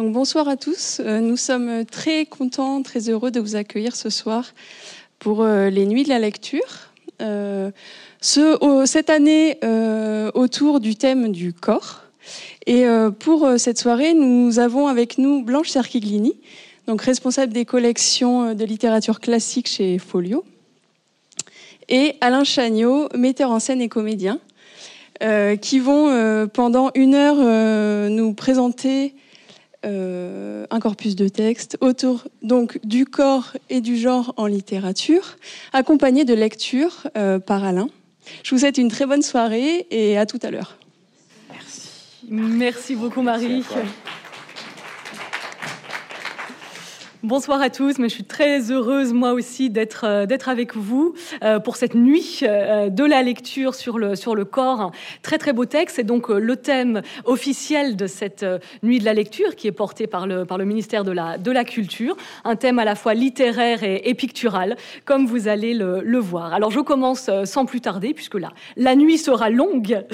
Bonsoir à tous. Euh, nous sommes très contents, très heureux de vous accueillir ce soir pour euh, les nuits de la lecture. Euh, ce, cette année autour du thème du corps. Et pour cette soirée, nous avons avec nous Blanche Cerchiglini, donc responsable des collections de littérature classique chez Folio, et Alain Chagnot, metteur en scène et comédien, qui vont pendant une heure nous présenter euh, un corpus de textes autour donc du corps et du genre en littérature, accompagné de lectures euh, par Alain. Je vous souhaite une très bonne soirée et à tout à l'heure. Merci. Merci beaucoup Marie. Bonsoir à tous, mais je suis très heureuse moi aussi d'être euh, d'être avec vous euh, pour cette nuit euh, de la lecture sur le sur le corps. très très beau texte. C'est donc le thème officiel de cette nuit de la lecture qui est porté par le par le ministère de la de la culture. Un thème à la fois littéraire et, pictural, comme vous allez le, le voir. Alors je commence sans plus tarder puisque là la nuit sera longue.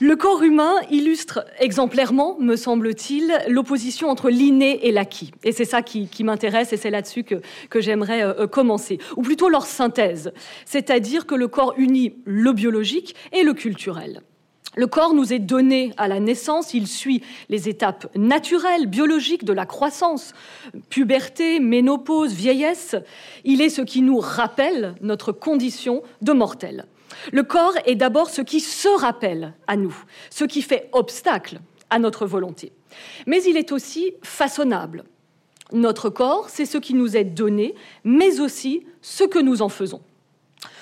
Le corps humain illustre exemplairement, me semble-t-il, l'opposition entre l'inné et l'acquis. Et c'est ça qui, m'intéresse et c'est là-dessus que, j'aimerais euh, euh, commencer. Ou plutôt leur synthèse, c'est-à-dire que le corps unit le biologique et le culturel. Le corps nous est donné à la naissance, il suit les étapes naturelles, biologiques de la croissance, puberté, ménopause, vieillesse. Il est ce qui nous rappelle notre condition de mortel. Le corps est d'abord ce qui se rappelle à nous, ce qui fait obstacle à notre volonté. Mais il est aussi façonnable. Notre corps, c'est ce qui nous est donné, mais aussi ce que nous en faisons.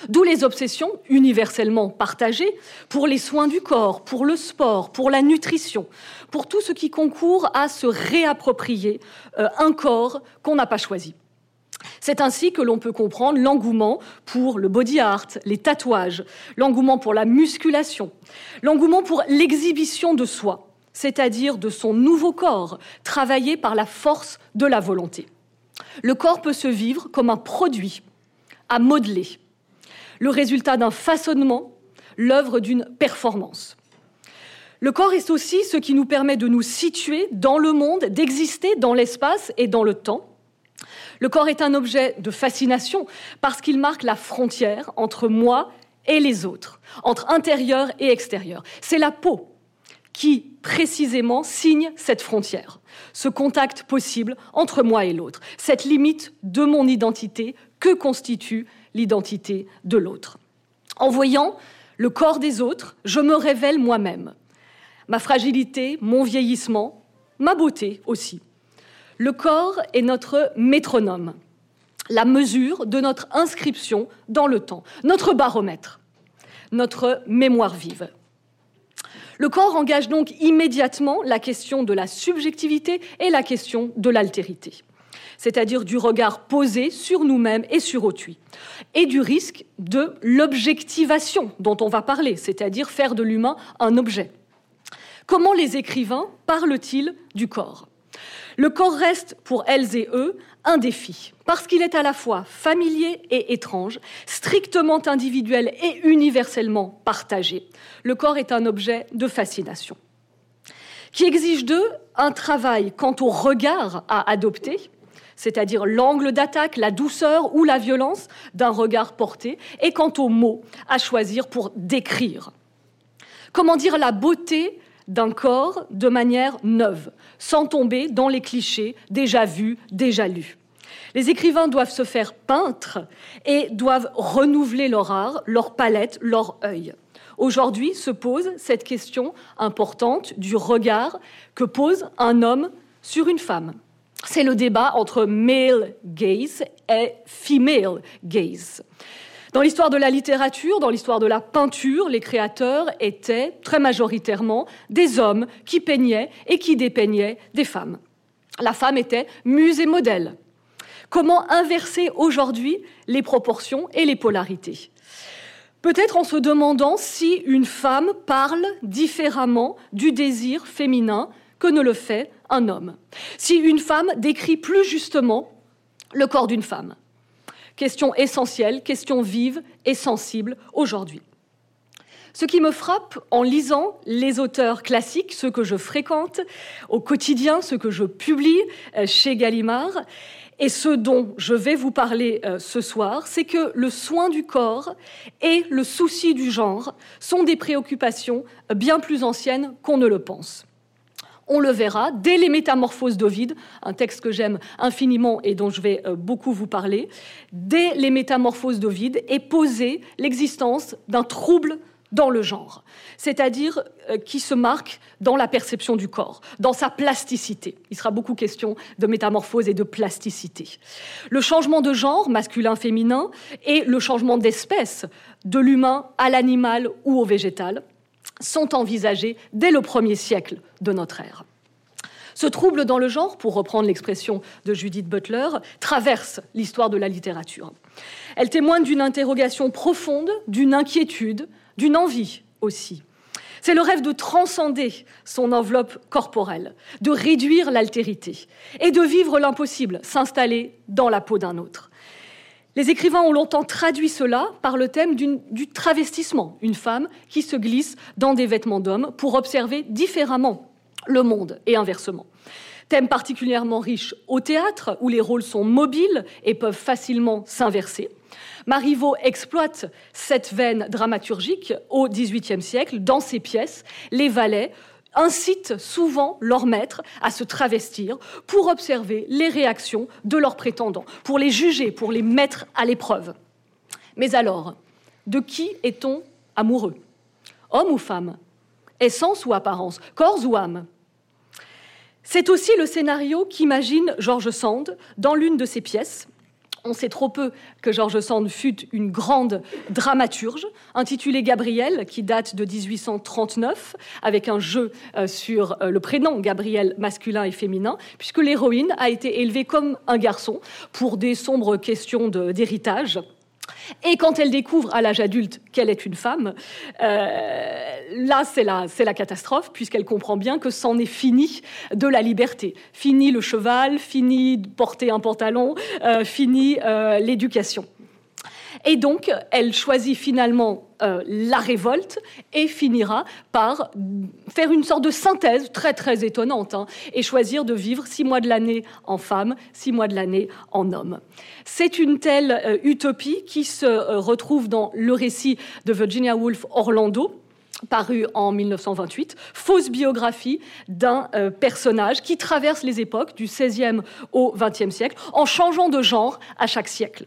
D'où les obsessions universellement partagées pour les soins du corps, pour le sport, pour la nutrition, pour tout ce qui concourt à se réapproprier euh, un corps qu'on n'a pas choisi. C'est ainsi que l'on peut comprendre l'engouement pour le body art, les tatouages, l'engouement pour la musculation, l'engouement pour l'exhibition de soi, c'est-à-dire de son nouveau corps, travaillé par la force de la volonté. Le corps peut se vivre comme un produit à modeler, le résultat d'un façonnement, l'œuvre d'une performance. Le corps est aussi ce qui nous permet de nous situer dans le monde, d'exister dans l'espace et dans le temps, le corps est un objet de fascination parce qu'il marque la frontière entre moi et les autres, entre intérieur et extérieur. C'est la peau qui, précisément, signe cette frontière, ce contact possible entre moi et l'autre, cette limite de mon identité que constitue l'identité de l'autre. En voyant le corps des autres, je me révèle moi-même, ma fragilité, mon vieillissement, ma beauté aussi. Le corps est notre métronome, la mesure de notre inscription dans le temps, notre baromètre, notre mémoire vive. Le corps engage donc immédiatement la question de la subjectivité et la question de l'altérité, c'est-à-dire du regard posé sur nous-mêmes et sur autrui, et du risque de l'objectivation dont on va parler, c'est-à-dire faire de l'humain un objet. Comment les écrivains parlent-ils du corps? Le corps reste pour elles et eux un défi, parce qu'il est à la fois familier et étrange, strictement individuel et universellement partagé. Le corps est un objet de fascination, qui exige d'eux un travail quant au regard à adopter, c'est-à-dire l'angle d'attaque, la douceur ou la violence d'un regard porté, et quant aux mots à choisir pour décrire. Comment dire la beauté d'un corps de manière neuve, sans tomber dans les clichés déjà vus, déjà lus. Les écrivains doivent se faire peintres et doivent renouveler leur art, leur palette, leur œil. Aujourd'hui se pose cette question importante du regard que pose un homme sur une femme. C'est le débat entre male gaze et female gaze. Dans l'histoire de la littérature, dans l'histoire de la peinture, les créateurs étaient très majoritairement des hommes qui peignaient et qui dépeignaient des femmes. La femme était muse et modèle. Comment inverser aujourd'hui les proportions et les polarités? Peut-être en se demandant si une femme parle différemment du désir féminin que ne le fait un homme. Si une femme décrit plus justement le corps d'une femme. Question essentielle, question vive et sensible aujourd'hui. Ce qui me frappe en lisant les auteurs classiques, ceux que je fréquente au quotidien, ceux que je publie euh, chez Gallimard, et ce dont je vais vous parler euh, ce soir, c'est que le soin du corps et le souci du genre sont des préoccupations bien plus anciennes qu'on ne le pense. On le verra dès les Métamorphoses d'Ovide, un texte que j'aime infiniment et dont je vais euh, beaucoup vous parler. Dès les Métamorphoses d'Ovide est posée l'existence d'un trouble dans le genre, c'est-à-dire euh, qui se marque dans la perception du corps, dans sa plasticité. Il sera beaucoup question de métamorphose et de plasticité. Le changement de genre, masculin-féminin, et le changement d'espèce, de l'humain à l'animal ou au végétal, sont envisagés dès le premier siècle de notre ère. Ce trouble dans le genre, pour reprendre l'expression de Judith Butler, traverse l'histoire de la littérature. Elle témoigne d'une interrogation profonde, d'une inquiétude, d'une envie aussi. C'est le rêve de transcender son enveloppe corporelle, de réduire l'altérité et de vivre l'impossible, s'installer dans la peau d'un autre. Les écrivains ont longtemps traduit cela par le thème du travestissement, une femme qui se glisse dans des vêtements d'homme pour observer différemment le monde et inversement. Thème particulièrement riche au théâtre, où les rôles sont mobiles et peuvent facilement s'inverser. Marivaux exploite cette veine dramaturgique au XVIIIe siècle dans ses pièces. Les valets incitent souvent leurs maîtres à se travestir pour observer les réactions de leurs prétendants, pour les juger, pour les mettre à l'épreuve. Mais alors, de qui est-on amoureux? Homme ou femme? Essence ou apparence? Corps ou âme? C'est aussi le scénario qu'imagine George Sand dans l'une de ses pièces, on sait trop peu que Georges Sand fut une grande dramaturge, intitulée Gabriel, qui date de 1839, avec un jeu euh, sur euh, le prénom Gabriel masculin et féminin, puisque l'héroïne a été élevée comme un garçon pour des sombres questions d'héritage. Et quand elle découvre à l'âge adulte qu'elle est une femme, euh, là c'est la, la, catastrophe, puisqu'elle comprend bien que c'en est fini de la liberté. Fini le cheval, fini porter un pantalon, euh, fini euh, l'éducation. Et donc, elle choisit finalement euh, la révolte et finira par faire une sorte de synthèse très très étonnante hein, et choisir de vivre six mois de l'année en femme, six mois de l'année en homme. C'est une telle euh, utopie qui se euh, retrouve dans le récit de Virginia Woolf Orlando, paru en 1928, fausse biographie d'un personnage qui traverse les époques du XVIe au XXe siècle en changeant de genre à chaque siècle.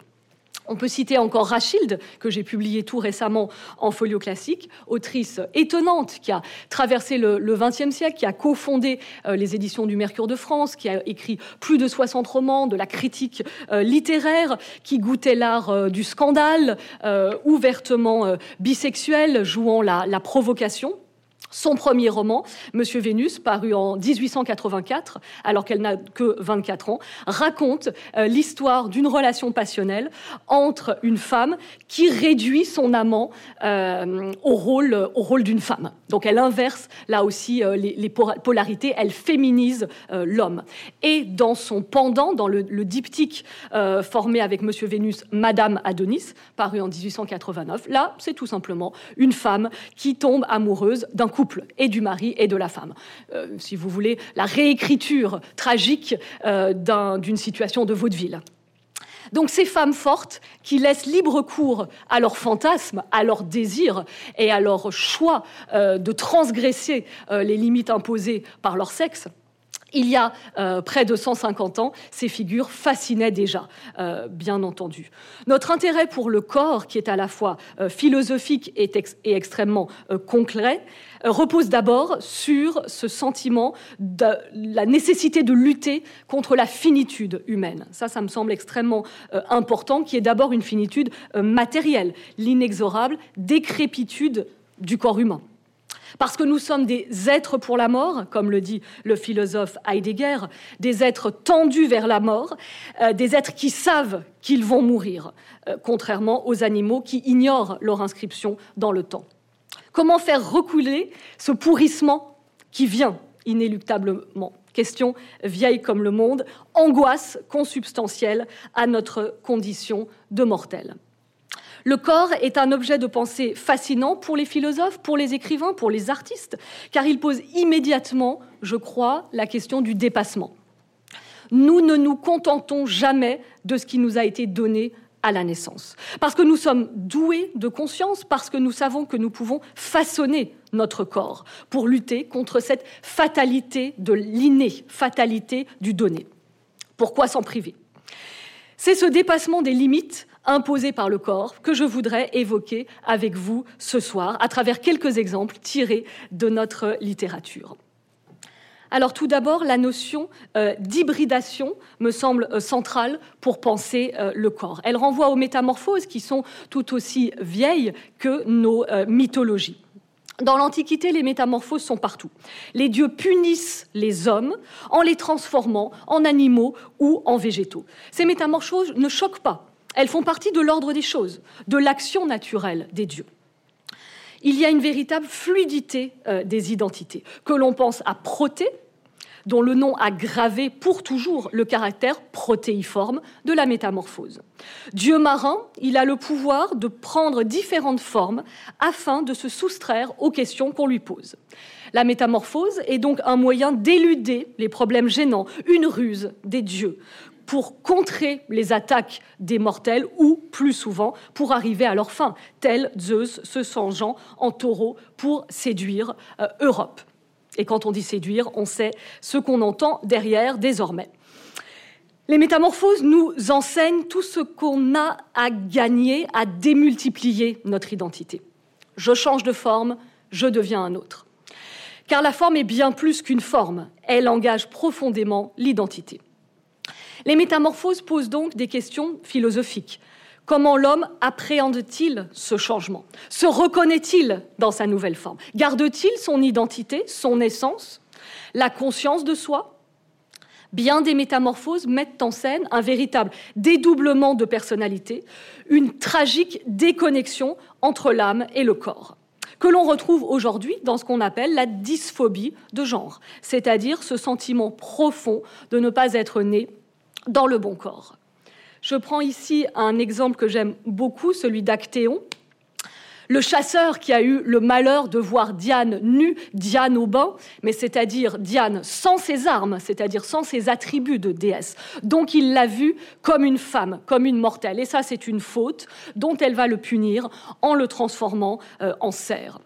On peut citer encore Rachilde, que j'ai publié tout récemment en folio classique, autrice étonnante qui a traversé le XXe siècle, qui a cofondé euh, les éditions du Mercure de France, qui a écrit plus de 60 romans, de la critique euh, littéraire, qui goûtait l'art euh, du scandale, ouvertement bisexuel, jouant la provocation. Son premier roman, Monsieur Vénus, paru en 1884, alors qu'elle n'a que 24 ans, raconte euh, l'histoire d'une relation passionnelle entre une femme qui réduit son amant euh, au rôle, d'une femme. Donc elle inverse là aussi euh, les, polarités, elle féminise l'homme. Et dans son pendant, dans le, le diptyque formé avec Monsieur Vénus, Madame Adonis, paru en 1889, là c'est tout simplement une femme qui tombe amoureuse d'un couple et du mari et de la femme. Euh, si vous voulez, la réécriture tragique euh, d'une situation de vaudeville. Donc ces femmes fortes qui laissent libre cours à leurs fantasmes, à leurs désirs et à leur choix euh, de transgresser les limites imposées par leur sexe, il y a euh, près de 150 ans, ces figures fascinaient déjà, euh, bien entendu. Notre intérêt pour le corps, qui est à la fois euh, philosophique et, et extrêmement concret, repose d'abord sur ce sentiment de la nécessité de lutter contre la finitude humaine. Ça, ça me semble extrêmement important, qui est d'abord une finitude matérielle, l'inexorable décrépitude du corps humain. Parce que nous sommes des êtres pour la mort, comme le dit le philosophe Heidegger, des êtres tendus vers la mort, euh, des êtres qui savent qu'ils vont mourir, euh, contrairement aux animaux qui ignorent leur inscription dans le temps. Comment faire reculer ce pourrissement qui vient inéluctablement? Question vieille comme le monde, angoisse consubstantielle à notre condition de mortel. Le corps est un objet de pensée fascinant pour les philosophes, pour les écrivains, pour les artistes, car il pose immédiatement, je crois, la question du dépassement. Nous ne nous contentons jamais de ce qui nous a été donné à la naissance. Parce que nous sommes doués de conscience, parce que nous savons que nous pouvons façonner notre corps pour lutter contre cette fatalité de l'inné, fatalité du donné. Pourquoi s'en priver? C'est ce dépassement des limites imposée par le corps que je voudrais évoquer avec vous ce soir à travers quelques exemples tirés de notre littérature. Alors tout d'abord, la notion euh, d'hybridation me semble euh, centrale pour penser euh, le corps. Elle renvoie aux métamorphoses qui sont tout aussi vieilles que nos mythologies. Dans l'Antiquité, les métamorphoses sont partout. Les dieux punissent les hommes en les transformant en animaux ou en végétaux. Ces métamorphoses ne choquent pas elles font partie de l'ordre des choses, de l'action naturelle des dieux. Il y a une véritable fluidité euh, des identités, que l'on pense à Proté, dont le nom a gravé pour toujours le caractère protéiforme de la métamorphose. Dieu marin, il a le pouvoir de prendre différentes formes afin de se soustraire aux questions qu'on lui pose. La métamorphose est donc un moyen d'éluder les problèmes gênants, une ruse des dieux, pour contrer les attaques des mortels ou, plus souvent, pour arriver à leur fin, tel Zeus se changeant en taureau pour séduire euh, Europe. Et quand on dit séduire, on sait ce qu'on entend derrière désormais. Les métamorphoses nous enseignent tout ce qu'on a à gagner à démultiplier notre identité. Je change de forme, je deviens un autre. Car la forme est bien plus qu'une forme, elle engage profondément l'identité. Les métamorphoses posent donc des questions philosophiques. Comment l'homme appréhende-t-il ce changement? Se reconnaît-il dans sa nouvelle forme? Garde-t-il son identité, son essence, la conscience de soi? Bien des métamorphoses mettent en scène un véritable dédoublement de personnalité, une tragique déconnexion entre l'âme et le corps que l'on retrouve aujourd'hui dans ce qu'on appelle la dysphobie de genre, c'est-à-dire ce sentiment profond de ne pas être né dans le bon corps. Je prends ici un exemple que j'aime beaucoup, celui d'Actéon, le chasseur qui a eu le malheur de voir Diane nue, Diane au bain, mais c'est-à-dire Diane sans ses armes, c'est-à-dire sans ses attributs de déesse. Donc il l'a vue comme une femme, comme une mortelle. Et ça, c'est une faute dont elle va le punir en le transformant euh, en cerf.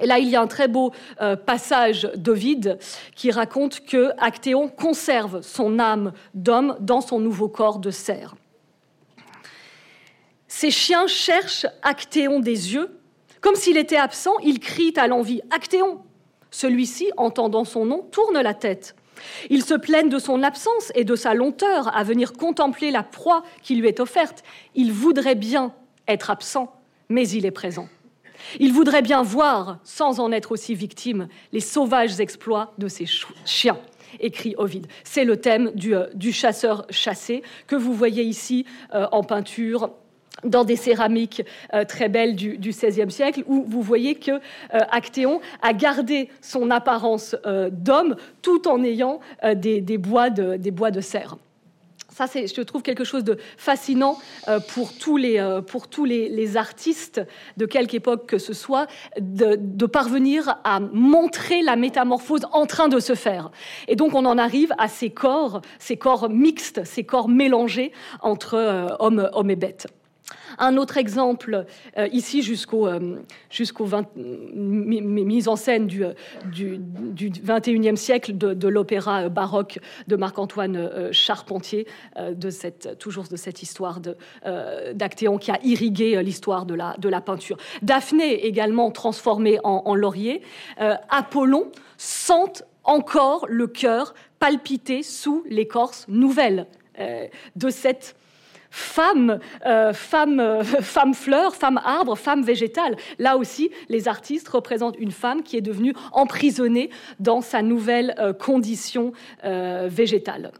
Et là, il y a un très beau euh, passage d'Ovide qui raconte que Actéon conserve son âme d'homme dans son nouveau corps de cerf. Ces chiens cherchent Actéon des yeux. Comme s'il était absent, ils crient à l'envie Actéon Celui-ci, entendant son nom, tourne la tête. Ils se plaignent de son absence et de sa lenteur à venir contempler la proie qui lui est offerte. Il voudrait bien être absent, mais il est présent. Il voudrait bien voir, sans en être aussi victime, les sauvages exploits de ces chiens écrit Ovide. C'est le thème du, euh, chasseur chassé que vous voyez ici euh, en peinture dans des céramiques euh, très belles du, XVIe siècle, où vous voyez que Actéon a gardé son apparence d'homme tout en ayant des, bois de, des bois de serre. Ça, c'est, je trouve quelque chose de fascinant euh, pour tous, les, euh, pour tous les, artistes de quelque époque que ce soit, de, parvenir à montrer la métamorphose en train de se faire. Et donc, on en arrive à ces corps, ces corps mixtes, ces corps mélangés entre euh, hommes, hommes et bêtes. Un autre exemple, euh, ici jusqu'au euh, jusqu'au mise en scène du, du, du 21e siècle de, l'opéra baroque de Marc-Antoine Charpentier, euh, de cette, toujours de cette histoire d'Actéon qui a irrigué l'histoire de la, de la peinture. Daphné également transformée en, laurier. Apollon sent encore le cœur palpiter sous l'écorce nouvelle de cette femme, euh, femme, euh, femme fleur, femme arbre, femme végétale. Là aussi, les artistes représentent une femme qui est devenue emprisonnée dans sa nouvelle euh, condition végétale.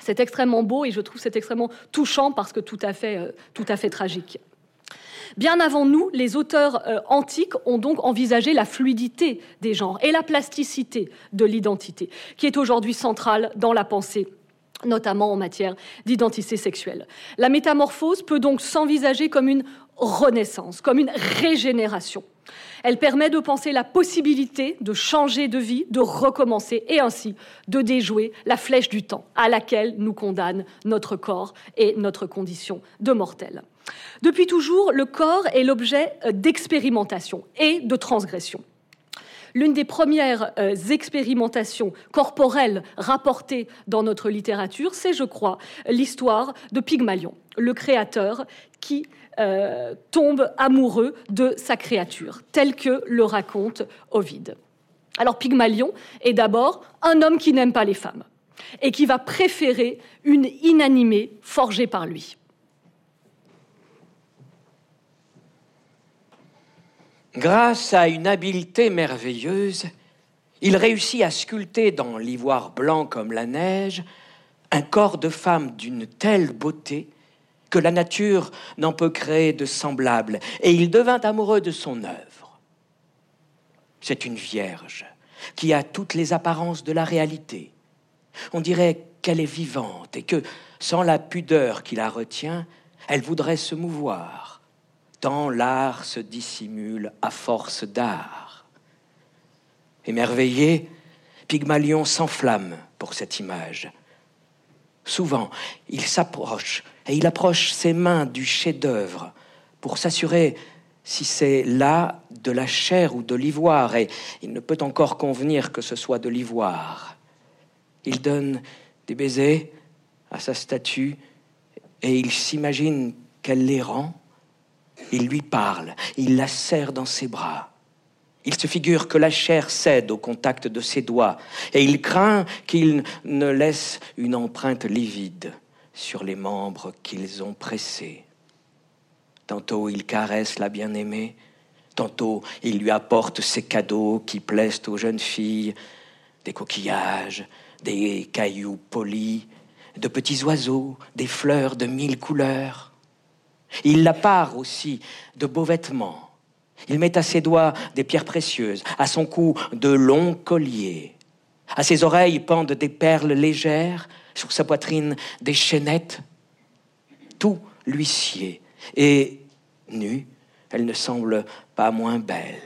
C'est extrêmement beau et je trouve c'est extrêmement touchant parce que tout à fait, tout à fait tragique. Bien avant nous, les auteurs antiques ont donc envisagé la fluidité des genres et la plasticité de l'identité, qui est aujourd'hui centrale dans la pensée notamment en matière d'identité sexuelle. La métamorphose peut donc s'envisager comme une renaissance, comme une régénération. Elle permet de penser la possibilité de changer de vie, de recommencer et ainsi de déjouer la flèche du temps à laquelle nous condamne notre corps et notre condition de mortel. Depuis toujours, le corps est l'objet d'expérimentation et de transgression. L'une des premières euh, expérimentations corporelles rapportées dans notre littérature, c'est, je crois, l'histoire de Pygmalion, le créateur qui euh, tombe amoureux de sa créature, tel que le raconte Ovide. Alors Pygmalion est d'abord un homme qui n'aime pas les femmes et qui va préférer une inanimée forgée par lui. Grâce à une habileté merveilleuse, il réussit à sculpter dans l'ivoire blanc comme la neige un corps de femme d'une telle beauté que la nature n'en peut créer de semblable, et il devint amoureux de son œuvre. C'est une vierge qui a toutes les apparences de la réalité. On dirait qu'elle est vivante et que, sans la pudeur qui la retient, elle voudrait se mouvoir l'art se dissimule à force d'art. Émerveillé, Pygmalion s'enflamme pour cette image. Souvent, il s'approche et il approche ses mains du chef-d'œuvre pour s'assurer si c'est là de la chair ou de l'ivoire, et il ne peut encore convenir que ce soit de l'ivoire. Il donne des baisers à sa statue et il s'imagine qu'elle les rend il lui parle, il la serre dans ses bras. Il se figure que la chair cède au contact de ses doigts, et il craint qu'il ne laisse une empreinte livide sur les membres qu'ils ont pressés. Tantôt il caresse la bien-aimée, tantôt il lui apporte ces cadeaux qui plaisent aux jeunes filles, des coquillages, des cailloux polis, de petits oiseaux, des fleurs de mille couleurs. Il la part aussi de beaux vêtements. Il met à ses doigts des pierres précieuses, à son cou de longs colliers. À ses oreilles pendent des perles légères, sur sa poitrine des chaînettes. Tout lui sied. Et, nue, elle ne semble pas moins belle.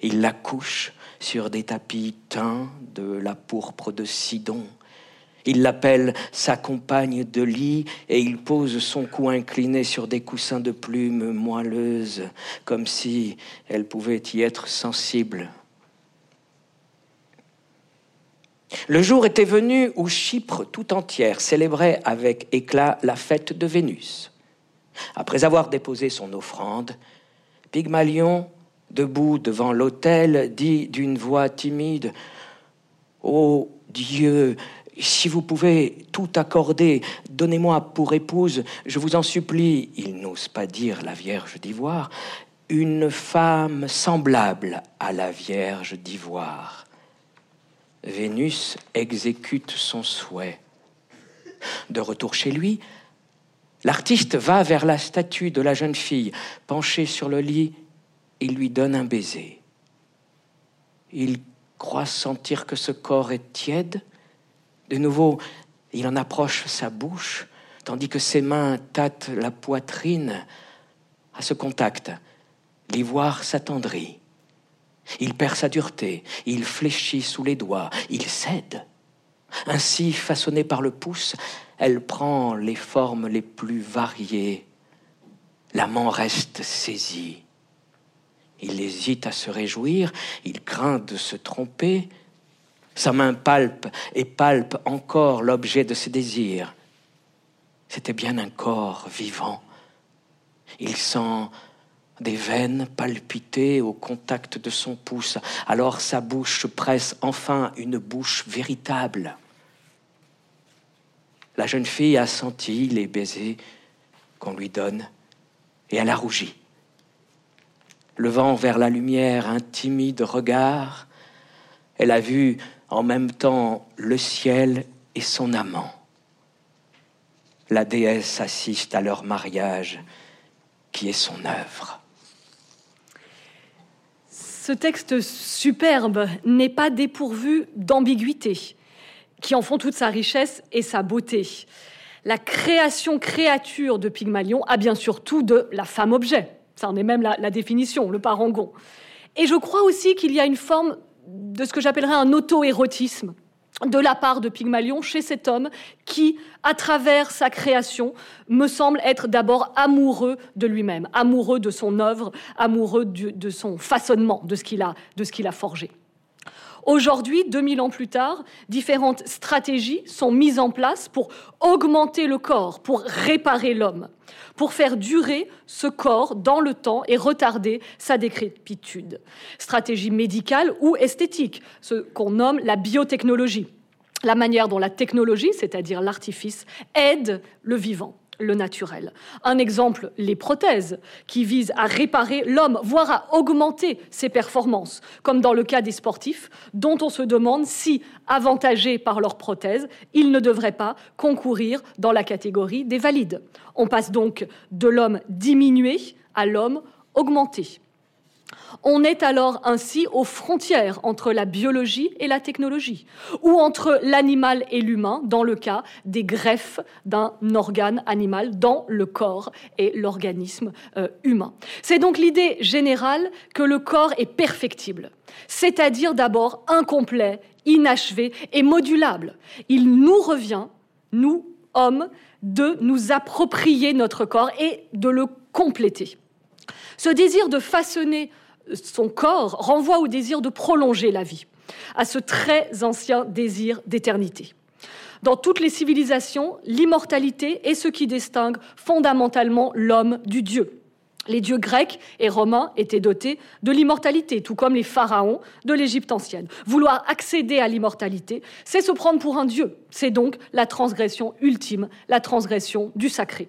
Il la couche sur des tapis teints de la pourpre de Sidon, il l'appelle sa compagne de lit et il pose son cou incliné sur des coussins de plumes moelleuses, comme si elle pouvait y être sensible. Le jour était venu où Chypre tout entière célébrait avec éclat la fête de Vénus. Après avoir déposé son offrande, Pygmalion, debout devant l'autel, dit d'une voix timide Ô Dieu, si vous pouvez tout accorder, donnez-moi pour épouse, je vous en supplie, il n'ose pas dire la Vierge d'Ivoire, une femme semblable à la Vierge d'Ivoire. Vénus exécute son souhait. De retour chez lui, l'artiste va vers la statue de la jeune fille, penchée sur le lit, il lui donne un baiser. Il croit sentir que ce corps est tiède, de nouveau, il en approche sa bouche, tandis que ses mains tâtent la poitrine. À ce contact, l'ivoire s'attendrit. Il perd sa dureté, il fléchit sous les doigts, il cède. Ainsi façonnée par le pouce, elle prend les formes les plus variées. L'amant reste saisi. Il hésite à se réjouir, il craint de se tromper, sa main palpe et palpe encore l'objet de ses désirs. C'était bien un corps vivant. Il sent des veines palpiter au contact de son pouce. Alors sa bouche presse enfin une bouche véritable. La jeune fille a senti les baisers qu'on lui donne et elle a rougi. Levant vers la lumière un timide regard, elle a vu en même temps le ciel et son amant. La déesse assiste à leur mariage qui est son œuvre. Ce texte superbe n'est pas dépourvu d'ambiguïté, qui en font toute sa richesse et sa beauté. la création-créature de Pygmalion a bien surtout de la femme-objet. Ça en est même la, la définition, le parangon. Et je crois aussi qu'il y a une forme de ce que j'appellerais un auto-érotisme de la part de Pygmalion chez cet homme qui, à travers sa création, me semble être d'abord amoureux de lui-même, amoureux de son œuvre, amoureux de son façonnement, de ce qu'il a, de ce qu'il a forgé. Aujourd'hui, 2000 ans plus tard, différentes stratégies sont mises en place pour augmenter le corps, pour réparer l'homme, pour faire durer ce corps dans le temps et retarder sa décrépitude. Stratégie médicale ou esthétique, ce qu'on nomme la biotechnologie, la manière dont la technologie, c'est-à-dire l'artifice, aide le vivant le naturel. Un exemple, les prothèses, qui visent à réparer l'homme, voire à augmenter ses performances, comme dans le cas des sportifs, dont on se demande si, avantagés par leurs prothèses, ils ne devraient pas concourir dans la catégorie des valides. On passe donc de l'homme diminué à l'homme augmenté. On est alors ainsi aux frontières entre la biologie et la technologie, ou entre l'animal et l'humain, dans le cas des greffes d'un organe animal dans le corps et l'organisme euh, humain. C'est donc l'idée générale que le corps est perfectible, c'est-à-dire d'abord incomplet, inachevé et modulable. Il nous revient, nous, hommes, de nous approprier notre corps et de le compléter. Ce désir de façonner son corps renvoie au désir de prolonger la vie, à ce très ancien désir d'éternité. Dans toutes les civilisations, l'immortalité est ce qui distingue fondamentalement l'homme du Dieu. Les dieux grecs et romains étaient dotés de l'immortalité, tout comme les pharaons de l'Égypte ancienne. Vouloir accéder à l'immortalité, c'est se prendre pour un dieu. C'est donc la transgression ultime, la transgression du sacré.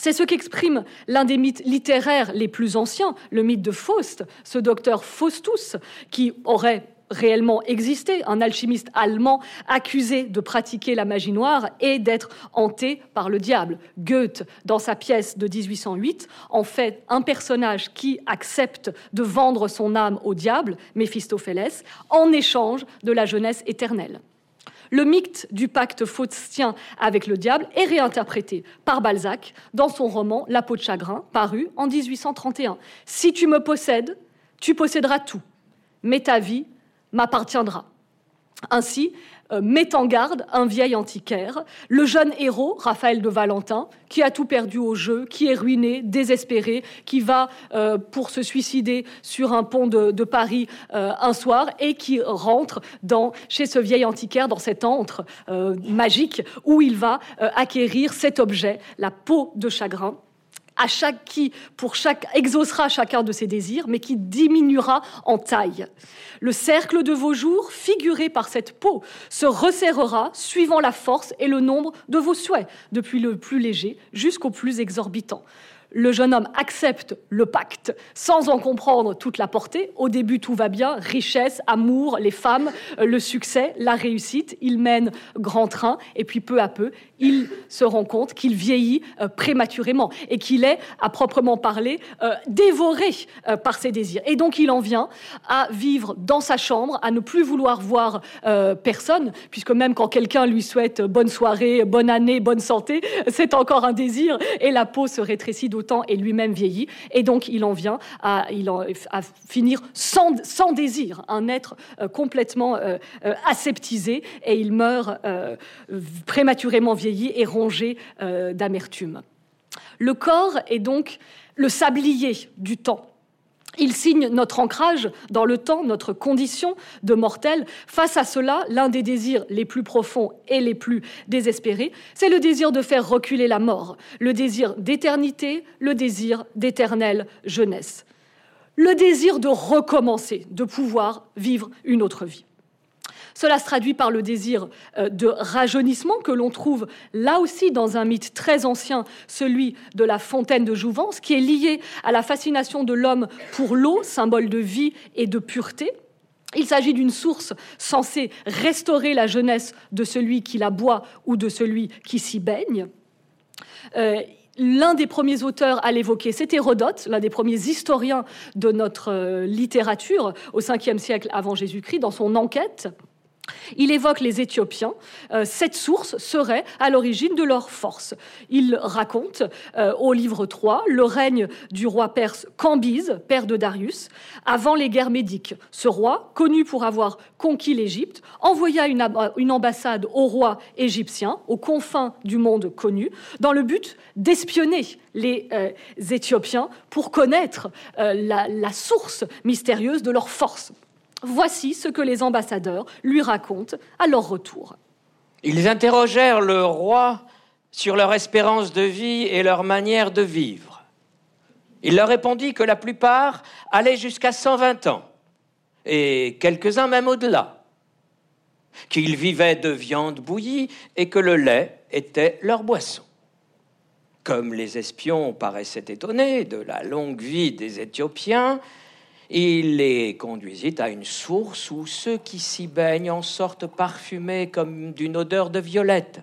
C'est ce qu'exprime l'un des mythes littéraires les plus anciens, le mythe de Faust, ce docteur Faustus, qui aurait réellement existé, un alchimiste allemand accusé de pratiquer la magie noire et d'être hanté par le diable. Goethe, dans sa pièce de 1808, en fait un personnage qui accepte de vendre son âme au diable, Méphistophélès, en échange de la jeunesse éternelle. Le mythe du pacte faustien avec le diable est réinterprété par Balzac dans son roman La peau de chagrin, paru en 1831. Si tu me possèdes, tu posséderas tout, mais ta vie m'appartiendra. Ainsi, met en garde un vieil antiquaire, le jeune héros, Raphaël de Valentin, qui a tout perdu au jeu, qui est ruiné, désespéré, qui va euh, pour se suicider sur un pont de, Paris euh, un soir et qui rentre dans, chez ce vieil antiquaire, dans cet antre magique, où il va acquérir cet objet, la peau de chagrin, à chaque qui, pour chaque, exaucera chacun de ses désirs, mais qui diminuera en taille. Le cercle de vos jours, figuré par cette peau, se resserrera suivant la force et le nombre de vos souhaits, depuis le plus léger jusqu'au plus exorbitant le jeune homme accepte le pacte sans en comprendre toute la portée. Au début, tout va bien, richesse, amour, les femmes, euh, le succès, la réussite. Il mène grand train et puis peu à peu, il se rend compte qu'il vieillit euh, prématurément et qu'il est, à proprement parler, euh, dévoré par ses désirs. Et donc, il en vient à vivre dans sa chambre, à ne plus vouloir voir personne, puisque même quand quelqu'un lui souhaite bonne soirée, bonne année, bonne santé, c'est encore un désir et la peau se rétrécit temps et lui-même vieilli, et donc il en vient à, finir sans, sans, désir, un être euh, complètement euh, euh, aseptisé, et il meurt prématurément vieilli et rongé d'amertume. Le corps est donc le sablier du temps. Il signe notre ancrage dans le temps, notre condition de mortel. Face à cela, l'un des désirs les plus profonds et les plus désespérés, c'est le désir de faire reculer la mort, le désir d'éternité, le désir d'éternelle jeunesse, le désir de recommencer, de pouvoir vivre une autre vie. Cela se traduit par le désir euh, de rajeunissement que l'on trouve là aussi dans un mythe très ancien, celui de la fontaine de Jouvence, qui est lié à la fascination de l'homme pour l'eau, symbole de vie et de pureté. Il s'agit d'une source censée restaurer la jeunesse de celui qui la boit ou de celui qui s'y baigne. Euh, l'un des premiers auteurs à l'évoquer, c'est Hérodote, l'un des premiers historiens de notre euh, littérature au 5e siècle avant Jésus-Christ, dans son enquête Il évoque les Éthiopiens. Euh, cette source serait à l'origine de leur force. Il raconte euh, au livre 3 le règne du roi perse Cambyse, père de Darius, avant les guerres médiques. Ce roi, connu pour avoir conquis l'Égypte, envoya une, ambassade au roi égyptien, aux confins du monde connu, dans le but d'espionner les euh, Éthiopiens pour connaître la source mystérieuse de leur force. Voici ce que les ambassadeurs lui racontent à leur retour. Ils interrogèrent le roi sur leur espérance de vie et leur manière de vivre. Il leur répondit que la plupart allaient jusqu'à 120 ans, et quelques-uns même au-delà, qu'ils vivaient de viande bouillie et que le lait était leur boisson. Comme les espions paraissaient étonnés de la longue vie des Éthiopiens, il les conduisit à une source où ceux qui s'y baignent en sortent parfumés comme d'une odeur de violette,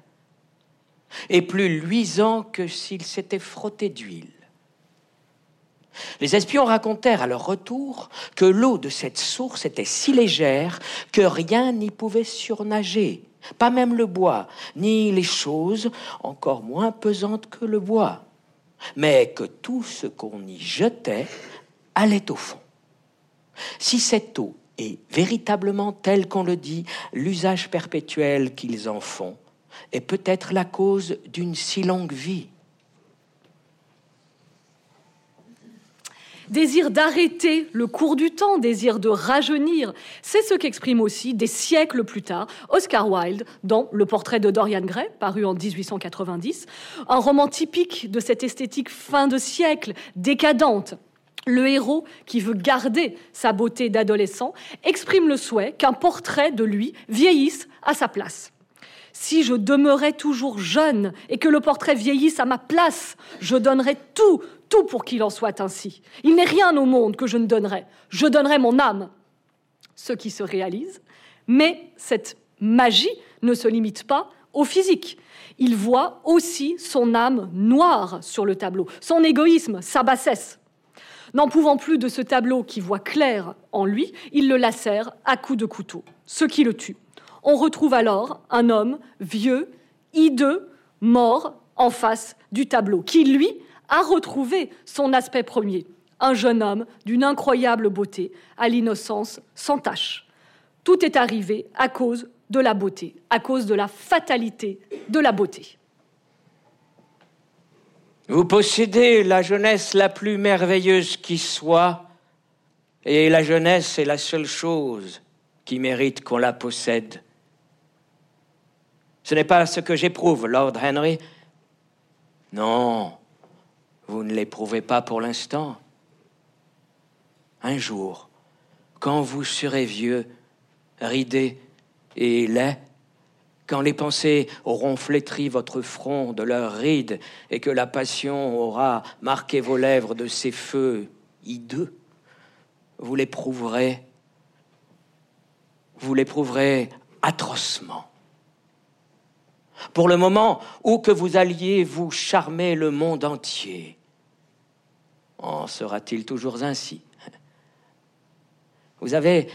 et plus luisants que s'ils s'étaient frottés d'huile. Les espions racontèrent à leur retour que l'eau de cette source était si légère que rien n'y pouvait surnager, pas même le bois, ni les choses encore moins pesantes que le bois, mais que tout ce qu'on y jetait allait au fond. Si cette eau est véritablement telle qu'on le dit, l'usage perpétuel qu'ils en font est peut-être la cause d'une si longue vie. Désir d'arrêter le cours du temps, désir de rajeunir, c'est ce qu'exprime aussi des siècles plus tard Oscar Wilde dans Le portrait de Dorian Gray, paru en 1890, un roman typique de cette esthétique fin de siècle, décadente, le héros, qui veut garder sa beauté d'adolescent, exprime le souhait qu'un portrait de lui vieillisse à sa place. Si je demeurais toujours jeune et que le portrait vieillisse à ma place, je donnerais tout, tout pour qu'il en soit ainsi. Il n'est rien au monde que je ne donnerais. Je donnerais mon âme. Ce qui se réalise. Mais cette magie ne se limite pas au physique. Il voit aussi son âme noire sur le tableau, son égoïsme, sa bassesse. N'en pouvant plus de ce tableau qui voit clair en lui, il le lacère à coups de couteau, ce qui le tue. On retrouve alors un homme vieux, hideux, mort en face du tableau, qui, lui, a retrouvé son aspect premier, un jeune homme d'une incroyable beauté, à l'innocence sans tache. Tout est arrivé à cause de la beauté, à cause de la fatalité de la beauté. Vous possédez la jeunesse la plus merveilleuse qui soit, et la jeunesse est la seule chose qui mérite qu'on la possède. Ce n'est pas ce que j'éprouve, Lord Henry. Non, vous ne l'éprouvez pas pour l'instant. Un jour, quand vous serez vieux, ridé et laid, quand les pensées auront flétri votre front de leurs rides et que la passion aura marqué vos lèvres de ses feux hideux, vous l'éprouverez, vous l'éprouverez atrocement. Pour le moment, où que vous alliez vous charmer le monde entier, en sera-t-il toujours ainsi? Vous avez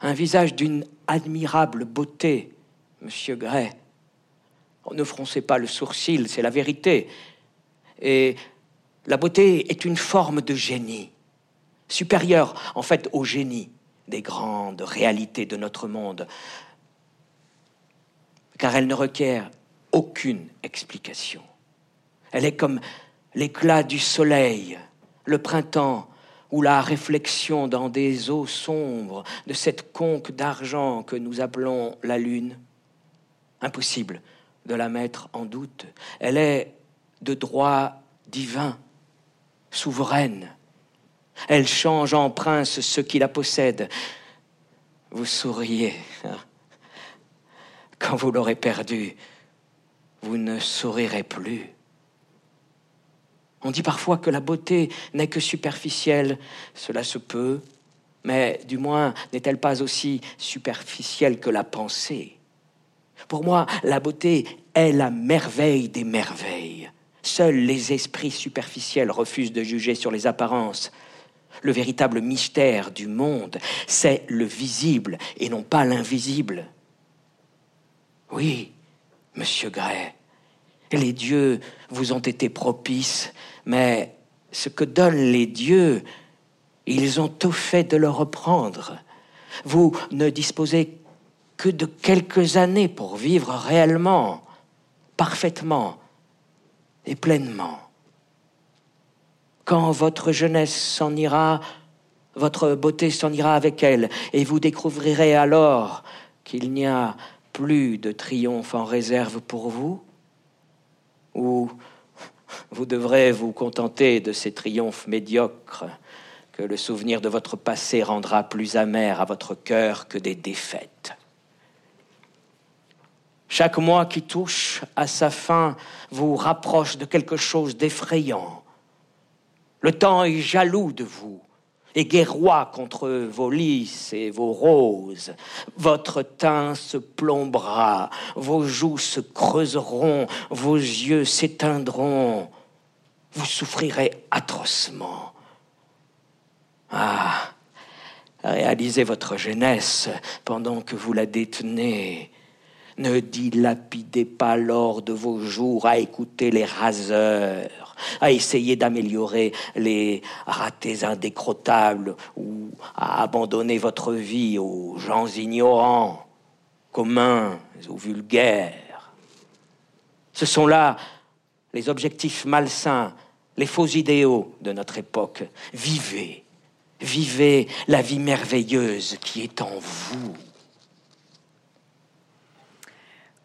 un visage d'une admirable beauté, Monsieur Gray. ne froncez pas le sourcil, c'est la vérité. Et la beauté est une forme de génie, supérieure en fait au génie des grandes réalités de notre monde, car elle ne requiert aucune explication. Elle est comme l'éclat du soleil, le printemps, ou la réflexion dans des eaux sombres de cette conque d'argent que nous appelons la lune. Impossible de la mettre en doute. Elle est de droit divin, souveraine. Elle change en prince ceux qui la possèdent. Vous souriez. Quand vous l'aurez perdue, vous ne sourirez plus. On dit parfois que la beauté n'est que superficielle. Cela se peut, mais du moins n'est-elle pas aussi superficielle que la pensée? Pour moi, la beauté est la merveille des merveilles. Seuls les esprits superficiels refusent de juger sur les apparences. Le véritable mystère du monde, c'est le visible et non pas l'invisible. Oui, monsieur Gray, les dieux vous ont été propices, mais ce que donnent les dieux, ils ont tout fait de le reprendre. Vous ne disposez que de quelques années pour vivre réellement, parfaitement et pleinement. Quand votre jeunesse s'en ira, votre beauté s'en ira avec elle, et vous découvrirez alors qu'il n'y a plus de triomphe en réserve pour vous, ou vous devrez vous contenter de ces triomphes médiocres que le souvenir de votre passé rendra plus amer à votre cœur que des défaites. Chaque mois qui touche à sa fin vous rapproche de quelque chose d'effrayant. Le temps est jaloux de vous et guerroie contre vos lys et vos roses. Votre teint se plombera, vos joues se creuseront, vos yeux s'éteindront. Vous souffrirez atrocement. Ah, réalisez votre jeunesse pendant que vous la détenez. Ne dilapidez pas l'or de vos jours à écouter les raseurs, à essayer d'améliorer les ratés indécrottables ou à abandonner votre vie aux gens ignorants, communs ou vulgaires. Ce sont là les objectifs malsains, les faux idéaux de notre époque. Vivez, vivez la vie merveilleuse qui est en vous.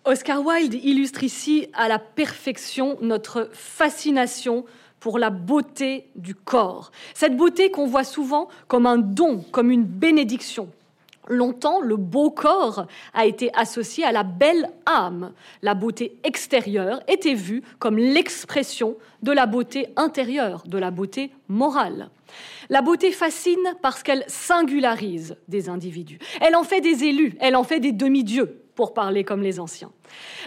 Oscar Wilde illustre ici à la perfection notre fascination pour la beauté du corps. Cette beauté qu'on voit souvent comme un don, comme une bénédiction. Longtemps, le beau corps a été associé à la belle âme. La beauté extérieure était vue comme l'expression de la beauté intérieure, de la beauté morale. La beauté fascine parce qu'elle singularise des individus. Elle en fait des élus, elle en fait des demi-dieux pour parler comme les anciens.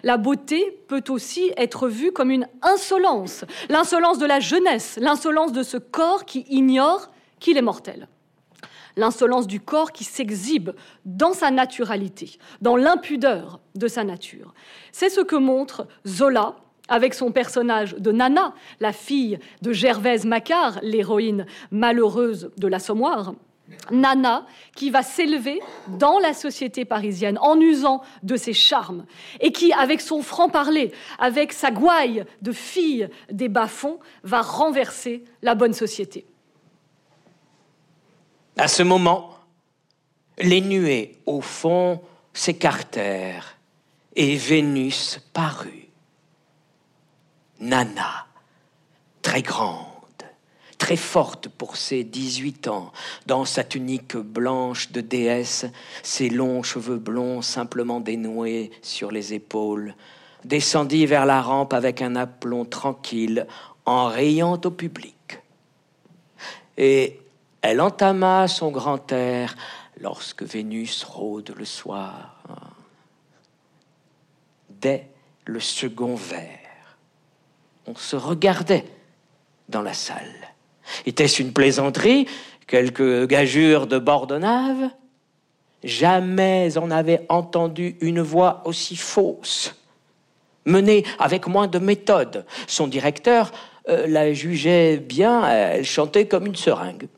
La beauté peut aussi être vue comme une insolence, l'insolence de la jeunesse, l'insolence de ce corps qui ignore qu'il est mortel. L'insolence du corps qui s'exhibe dans sa naturalité, dans l'impudeur de sa nature. C'est ce que montre Zola avec son personnage de Nana, la fille de Gervaise Macquart, l'héroïne malheureuse de l'Assommoir, Nana, qui va s'élever dans la société parisienne en usant de ses charmes et qui, avec son franc-parler, avec sa gouaille de fille des bas-fonds, va renverser la bonne société. À ce moment, les nuées au fond s'écartèrent et Vénus parut. Nana, très grande très forte pour ses 18 ans, dans sa tunique blanche de déesse, ses longs cheveux blonds simplement dénoués sur les épaules, descendit vers la rampe avec un aplomb tranquille, en riant au public. Et elle entama son grand air lorsque Vénus rôde le soir. Dès le second vers, on se regardait dans la salle. Était-ce une plaisanterie Quelques gageures de bordonnave Jamais on n'avait entendu une voix aussi fausse, menée avec moins de méthode. Son directeur euh, la jugeait bien, elle chantait comme une seringue.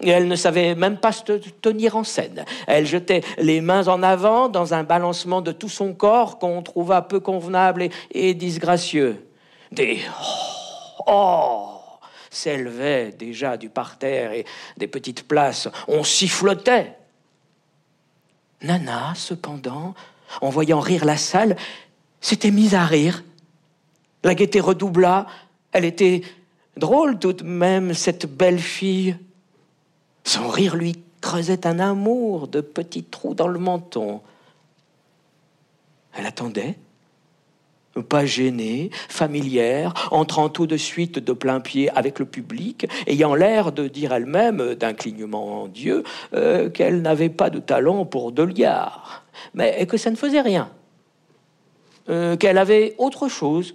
Et elle ne savait même pas se tenir en scène. Elle jetait les mains en avant dans un balancement de tout son corps qu'on trouva peu convenable et, et disgracieux. Des oh, oh s'élevait déjà du parterre et des petites places. On sifflotait. Nana, cependant, en voyant rire la salle, s'était mise à rire. La gaieté redoubla. Elle était drôle tout de même, cette belle fille. Son rire lui creusait un amour de petits trous dans le menton. Elle attendait pas gênée, familière, entrant tout de suite de plein pied avec le public, ayant l'air de dire elle-même, d'un clignement en Dieu, euh, qu'elle n'avait pas de talent pour deux liards, mais que ça ne faisait rien, euh, qu'elle avait autre chose.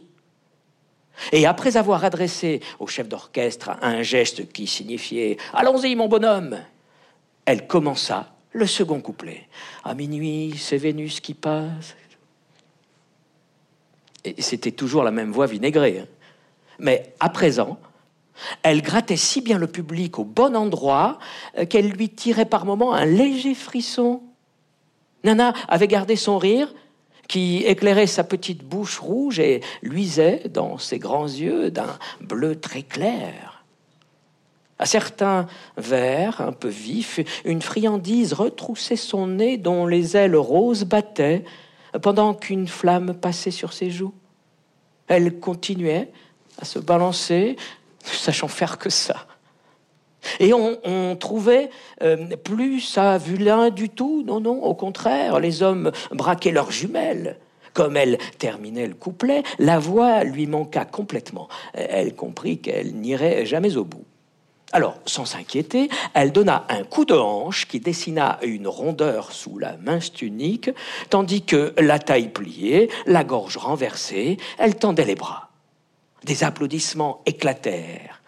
Et après avoir adressé au chef d'orchestre un geste qui signifiait ⁇ Allons-y, mon bonhomme !⁇ elle commença le second couplet. À minuit, c'est Vénus qui passe, Et c'était toujours la même voix vinaigrée. Hein. Mais à présent, elle grattait si bien le public au bon endroit euh, qu'elle lui tirait par moments un léger frisson. Nana avait gardé son rire, qui éclairait sa petite bouche rouge et luisait dans ses grands yeux d'un bleu très clair. À certains vers un peu vifs, une friandise retroussait son nez dont les ailes roses battaient pendant qu'une flamme passait sur ses joues. Elle continuait à se balancer, ne sachant faire que ça. Et on, trouvait euh, plus ça vilain du tout. Non, non, au contraire, les hommes braquaient leurs jumelles. Comme elle terminait le couplet, la voix lui manqua complètement. Elle comprit qu'elle n'irait jamais au bout. Alors, sans s'inquiéter, elle donna un coup de hanche qui dessina une rondeur sous la mince tunique, tandis que, la taille pliée, la gorge renversée, elle tendait les bras. Des applaudissements éclatèrent.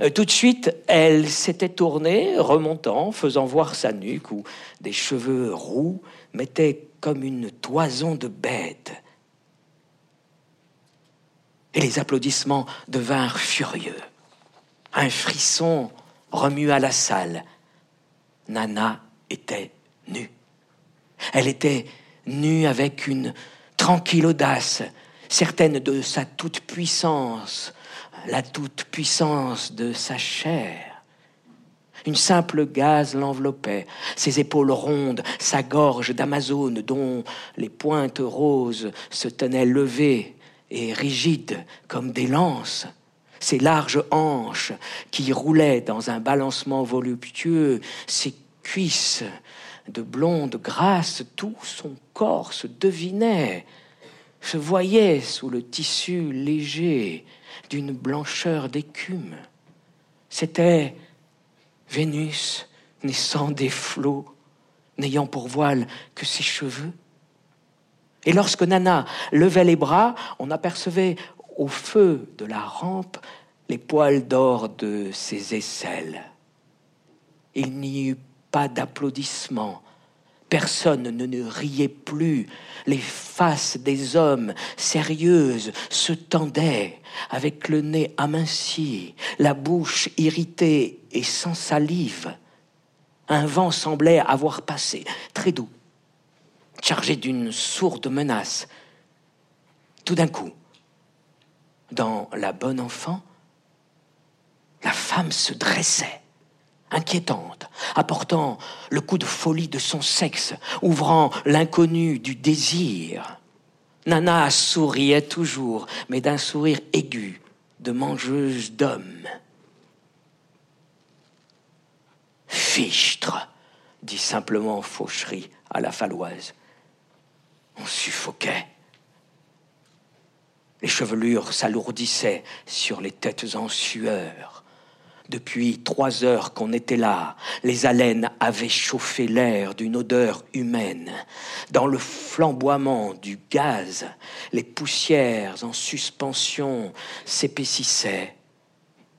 Euh, tout de suite, elle s'était tournée, remontant, faisant voir sa nuque où des cheveux roux mettaient comme une toison de bête. Et les applaudissements devinrent furieux. Un frisson remua la salle. Nana était nue. Elle était nue avec une tranquille audace, certaine de sa toute-puissance, la toute-puissance de sa chair. Une simple gaze l'enveloppait, ses épaules rondes, sa gorge d'Amazone dont les pointes roses se tenaient levées et rigides comme des lances, ses larges hanches qui roulaient dans un balancement voluptueux, ses cuisses de blonde grâce, tout son corps se devinait, se voyait sous le tissu léger d'une blancheur d'écume. C'était Vénus naissant des flots, n'ayant pour voile que ses cheveux. Et lorsque Nana levait les bras, on apercevait au feu de la rampe les poils d'or de ses aisselles. Il n'y eut pas d'applaudissements, Personne ne, riait plus. Les faces des hommes sérieuses se tendaient, avec le nez aminci, la bouche irritée et sans salive. Un vent semblait avoir passé, très doux, chargé d'une sourde menace. Tout d'un coup, dans la bonne enfant, la femme se dressait inquiétante, apportant le coup de folie de son sexe, ouvrant l'inconnu du désir. Nana souriait toujours, mais d'un sourire aigu, de mangeuse d'hommes. Fichtre, dit simplement Fauchery à la Faloise. On suffoquait. Les chevelures s'alourdissaient sur les têtes en sueur. Depuis trois heures qu'on était là, les haleines avaient chauffé l'air d'une odeur humaine. Dans le flamboiement du gaz, les poussières en suspension s'épaississaient,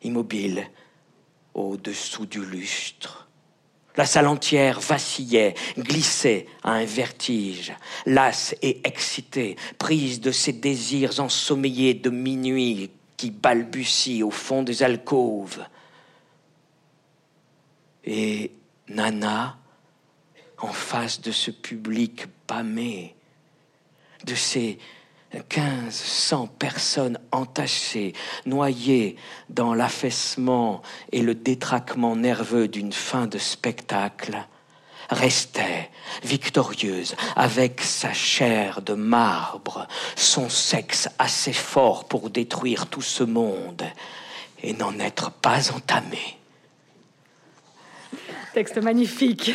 immobiles, au-dessous du lustre. La salle entière vacillait, glissait à un vertige, lasse et excitée, prise de ces désirs ensommeillés de minuit qui balbutient au fond des alcôves. Et Nana, en face de ce public pâmé, de ces quinze cent personnes entassées, noyées dans l'affaissement et le détraquement nerveux d'une fin de spectacle, restait victorieuse avec sa chair de marbre, son sexe assez fort pour détruire tout ce monde et n'en être pas entamé. Texte magnifique.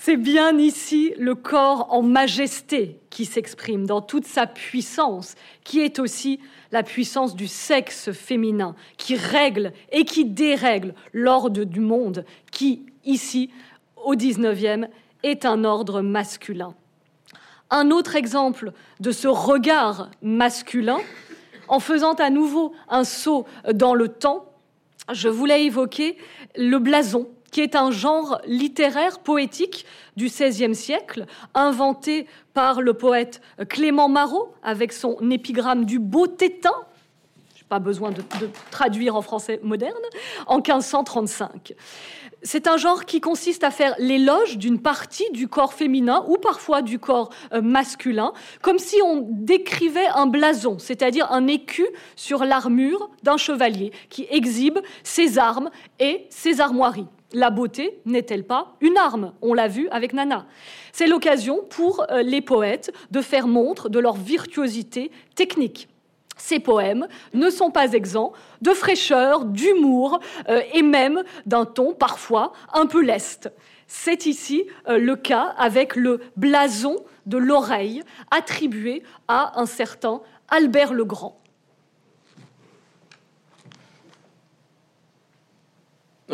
C'est bien ici le corps en majesté qui s'exprime dans toute sa puissance, qui est aussi la puissance du sexe féminin, qui règle et qui dérègle l'ordre du monde, qui, ici, au 19e, est un ordre masculin. Un autre exemple de ce regard masculin, en faisant à nouveau un saut dans le temps, je voulais évoquer le blason qui est un genre littéraire poétique du XVIe siècle, inventé par le poète Clément Marot avec son épigramme du beau tétin, pas besoin de, traduire en français moderne, en 1535. C'est un genre qui consiste à faire l'éloge d'une partie du corps féminin ou parfois du corps euh, masculin, comme si on décrivait un blason, c'est-à-dire un écu sur l'armure d'un chevalier qui exhibe ses armes et ses armoiries. La beauté n'est-elle pas une arme? On l'a vu avec Nana. C'est l'occasion pour euh, les poètes de faire montre de leur virtuosité technique. Ces poèmes ne sont pas exempts de fraîcheur, d'humour euh, et même d'un ton parfois un peu leste. C'est ici euh, le cas avec le blason de l'oreille attribué à un certain Albert le Grand.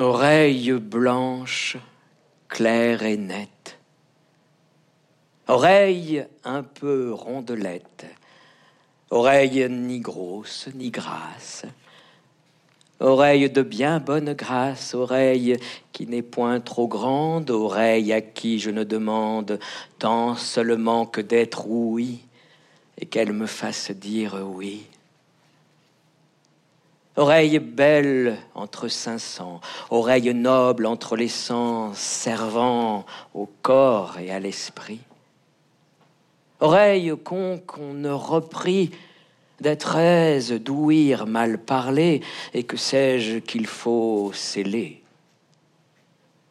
Oreille blanche, claire et nette. Oreille un peu rondelette Oreille ni grosse ni grasse, oreille de bien bonne grâce, oreille qui n'est point trop grande, oreille à qui je ne demande tant seulement que d'être oui, et qu'elle me fasse dire oui. Oreille belle entre cinq cents, oreille noble entre les sens, servant au corps et à l'esprit Oreille con qu'on ne reprit d'être aise, d'ouïr mal parler, et que sais-je qu'il faut sceller.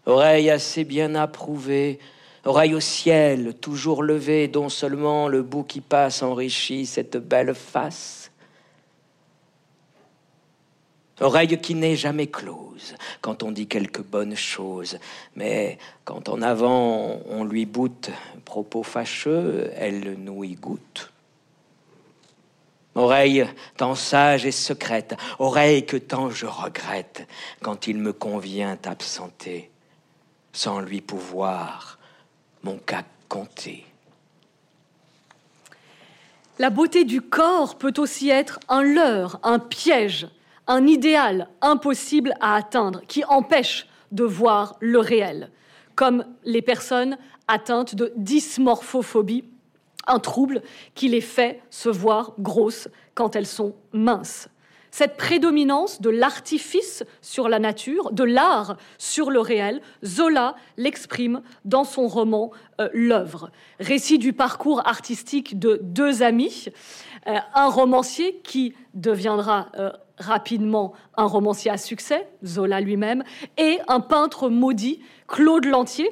Oreille assez bien approuvée, oreille au ciel, toujours levée, dont seulement le bout qui passe enrichit cette belle face. Oreille qui n'est jamais close quand on dit quelque bonne chose, mais quand en avant on lui boute propos fâcheux, elle nous y goûte. Oreille tant sage et secrète, oreille que tant je regrette quand il me convient absenter, sans lui pouvoir mon cas compter. La beauté du corps peut aussi être un leurre, un piège un idéal impossible à atteindre qui empêche de voir le réel, comme les personnes atteintes de dysmorphophobie, un trouble qui les fait se voir grosses quand elles sont minces. Cette prédominance de l'artifice sur la nature, de l'art sur le réel, Zola l'exprime dans son roman euh, L'œuvre, récit du parcours artistique de deux amis, euh, un romancier qui deviendra euh, rapidement un romancier à succès, Zola lui-même, et un peintre maudit, Claude Lantier,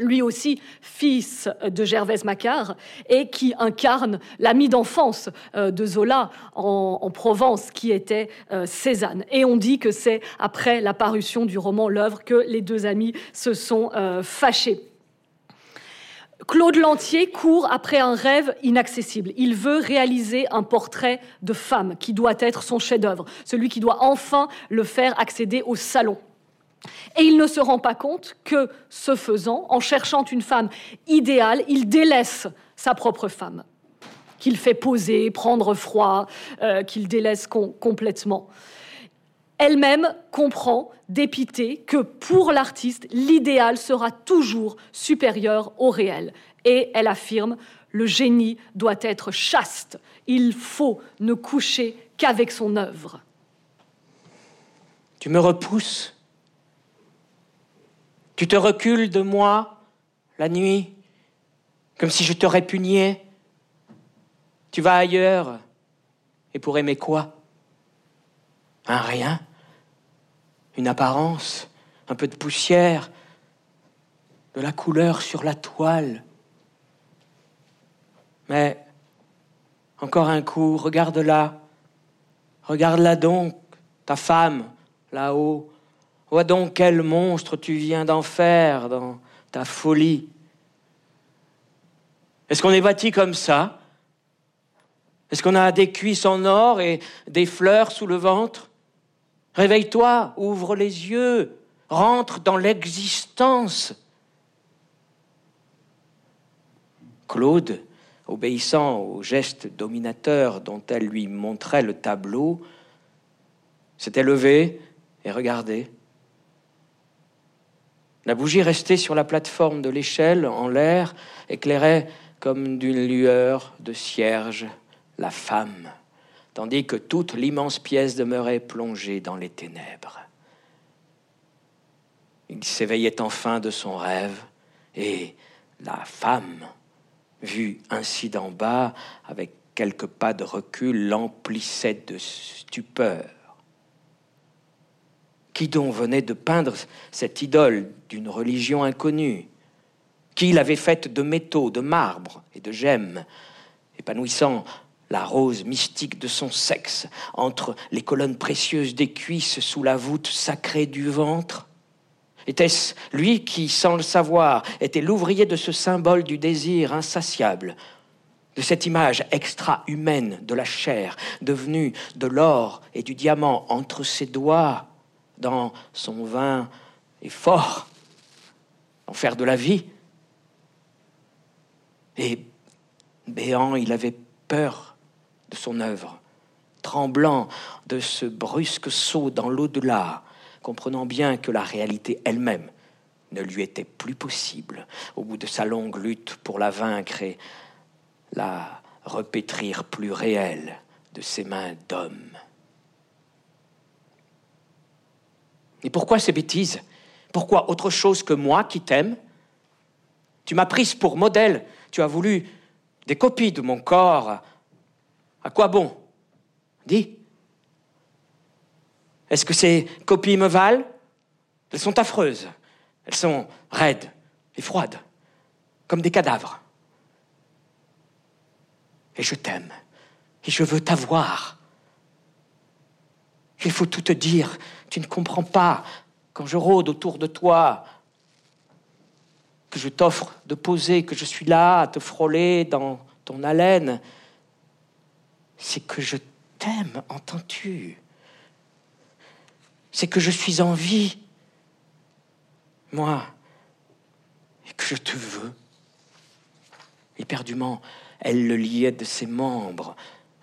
lui aussi fils de Gervaise Macquart, et qui incarne l'ami d'enfance euh, de Zola en, Provence, qui était euh, Cézanne. Et on dit que c'est après la parution du roman L'œuvre que les deux amis se sont euh, fâchés. Claude Lantier court après un rêve inaccessible. Il veut réaliser un portrait de femme qui doit être son chef-d'œuvre, celui qui doit enfin le faire accéder au salon. Et il ne se rend pas compte que, ce faisant, en cherchant une femme idéale, il délaisse sa propre femme, qu'il fait poser, prendre froid, euh, qu'il délaisse complètement elle-même comprend, dépité, que pour l'artiste, l'idéal sera toujours supérieur au réel. Et elle affirme, le génie doit être chaste, il faut ne coucher qu'avec son œuvre. Tu me repousses, tu te recules de moi la nuit, comme si je te répugnais? Tu vas ailleurs, et pour aimer quoi? Un rien? Une apparence, un peu de poussière, de la couleur sur la toile. Mais encore un coup, regarde-la, regarde-la donc, ta femme, là-haut. Vois donc quel monstre tu viens d'en faire dans ta folie. Est-ce qu'on est bâti comme ça? Est-ce qu'on a des cuisses en or et des fleurs sous le ventre? Réveille-toi, ouvre les yeux, rentre dans l'existence. Claude, obéissant au geste dominateur dont elle lui montrait le tableau, s'était levé et regardé. La bougie restée sur la plateforme de l'échelle, en l'air, éclairait comme d'une lueur de cierge la femme, tandis que toute l'immense pièce demeurait plongée dans les ténèbres. Il s'éveillait enfin de son rêve, et la femme, vue ainsi d'en bas, avec quelques pas de recul, l'emplissait de stupeur. Qui donc venait de peindre cette idole d'une religion inconnue? Qui l'avait faite de métaux, de marbre et de gemmes, épanouissant la rose mystique de son sexe entre les colonnes précieuses des cuisses sous la voûte sacrée du ventre Était-ce lui qui, sans le savoir, était l'ouvrier de ce symbole du désir insatiable, de cette image extra-humaine de la chair, devenue de l'or et du diamant entre ses doigts dans son vin est fort, en faire de la vie? Et béant, il avait peur de son œuvre, tremblant de ce brusque saut dans l'au-delà, comprenant bien que la réalité elle-même ne lui était plus possible au bout de sa longue lutte pour la vaincre et la repétrir plus réelle de ses mains d'homme. Et pourquoi ces bêtises? Pourquoi autre chose que moi qui t'aime? Tu m'as prise pour modèle, tu as voulu des copies de mon corps. À quoi bon? Dis. Est-ce que ces copies me valent? Elles sont affreuses. Elles sont raides et froides, comme des cadavres. Et je t'aime. Et je veux t'avoir. Il faut tout te dire. Tu ne comprends pas quand je rôde autour de toi, que je t'offre de poser, que je suis là à te frôler dans ton haleine. C'est que je t'aime, entends-tu? C'est que je suis en vie, moi, et que je te veux. Éperdument, elle le liait de ses membres,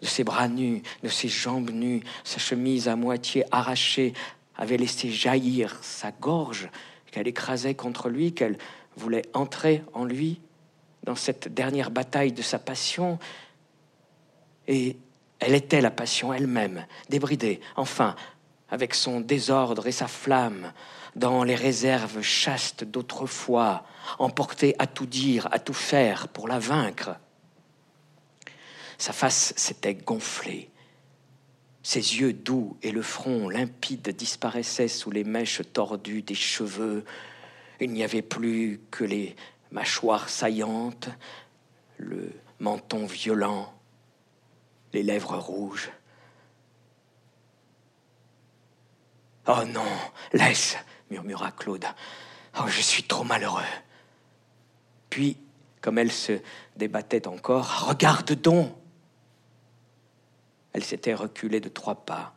de ses bras nus, de ses jambes nues, sa chemise à moitié arrachée avait laissé jaillir sa gorge, qu'elle écrasait contre lui, qu'elle voulait entrer en lui dans cette dernière bataille de sa passion. Et elle était la passion elle-même, débridée, enfin, avec son désordre et sa flamme, dans les réserves chastes d'autrefois, emportée à tout dire, à tout faire pour la vaincre. Sa face s'était gonflée. Ses yeux doux et le front limpide disparaissaient sous les mèches tordues des cheveux. Il n'y avait plus que les mâchoires saillantes, le menton violent, les lèvres rouges. Oh non, laisse, murmura Claude. Oh, je suis trop malheureux. Puis, comme elle se débattait encore, regarde donc, elle s'était reculée de trois pas,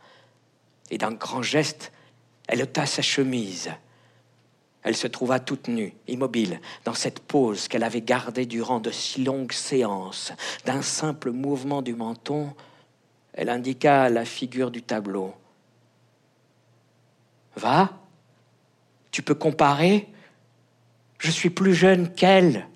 et d'un grand geste, elle ôta sa chemise. Elle se trouva toute nue, immobile, dans cette pose qu'elle avait gardée durant de si longues séances. D'un simple mouvement du menton, elle indiqua la figure du tableau. Va, tu peux comparer? Je suis plus jeune qu'elle.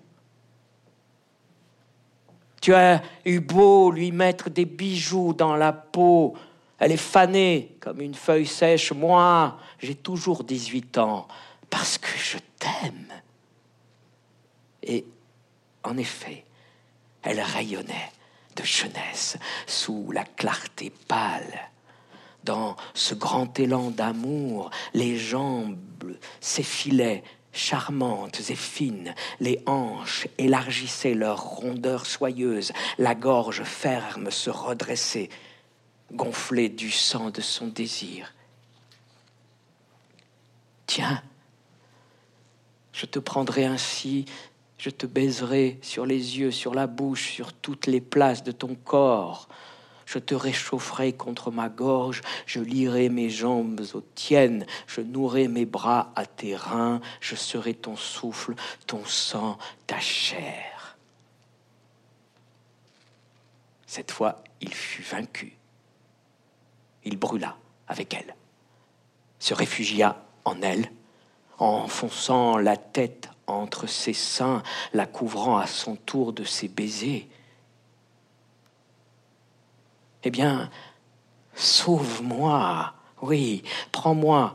Tu as eu beau lui mettre des bijoux dans la peau. Elle est fanée comme une feuille sèche. Moi, j'ai toujours 18 ans parce que je t'aime. Et en effet, elle rayonnait de jeunesse sous la clarté pâle. Dans ce grand élan d'amour, les jambes s'effilaient charmantes et fines, les hanches élargissaient leur rondeur soyeuse, la gorge ferme se redressait, gonflée du sang de son désir. Tiens, je te prendrai ainsi, je te baiserai sur les yeux, sur la bouche, sur toutes les places de ton corps, je te réchaufferai contre ma gorge, je lierai mes jambes aux tiennes, je nourrai mes bras à tes reins, je serai ton souffle, ton sang, ta chair. Cette fois, il fut vaincu. Il brûla avec elle, se réfugia en elle, enfonçant la tête entre ses seins, la couvrant à son tour de ses baisers. Eh bien, sauve-moi, oui, prends-moi,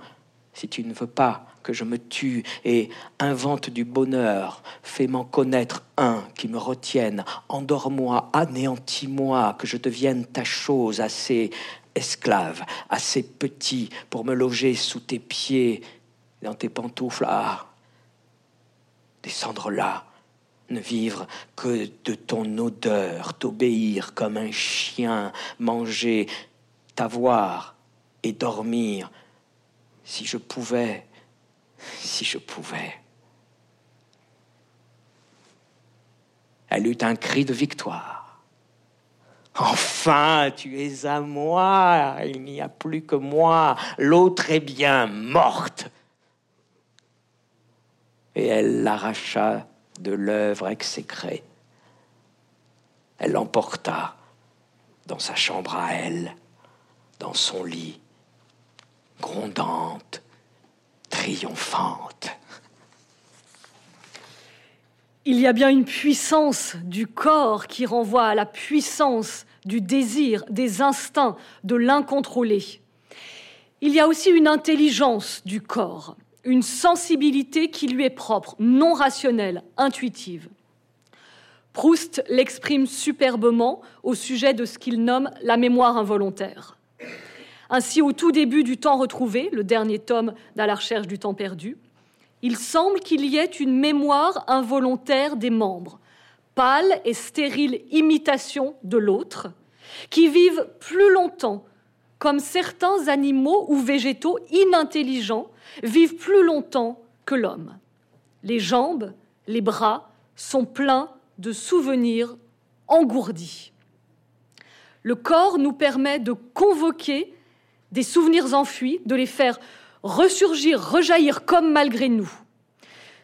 si tu ne veux pas que je me tue et invente du bonheur, fais-m'en connaître un qui me retienne, endors-moi, anéantis-moi, que je devienne ta chose assez esclave, assez petit pour me loger sous tes pieds, dans tes pantoufles, ah, descendre là, ne vivre que de ton odeur, t'obéir comme un chien, manger, t'avoir et dormir, si je pouvais, si je pouvais. Elle eut un cri de victoire. Enfin, tu es à moi, il n'y a plus que moi, l'autre est bien morte. Et elle l'arracha de l'œuvre exécrée. Elle l'emporta dans sa chambre à elle, dans son lit, grondante, triomphante. Il y a bien une puissance du corps qui renvoie à la puissance du désir, des instincts, de l'incontrôlé. Il y a aussi une intelligence du corps, une sensibilité qui lui est propre, non rationnelle, intuitive. Proust l'exprime superbement au sujet de ce qu'il nomme la mémoire involontaire. Ainsi, au tout début du temps retrouvé, le dernier tome d'À la recherche du temps perdu, il semble qu'il y ait une mémoire involontaire des membres, pâle et stérile imitation de l'autre, qui vivent plus longtemps, comme certains animaux ou végétaux inintelligents vivent plus longtemps que l'homme. Les jambes, les bras sont pleins de souvenirs engourdis. Le corps nous permet de convoquer des souvenirs enfuis, de les faire ressurgir, rejaillir comme malgré nous.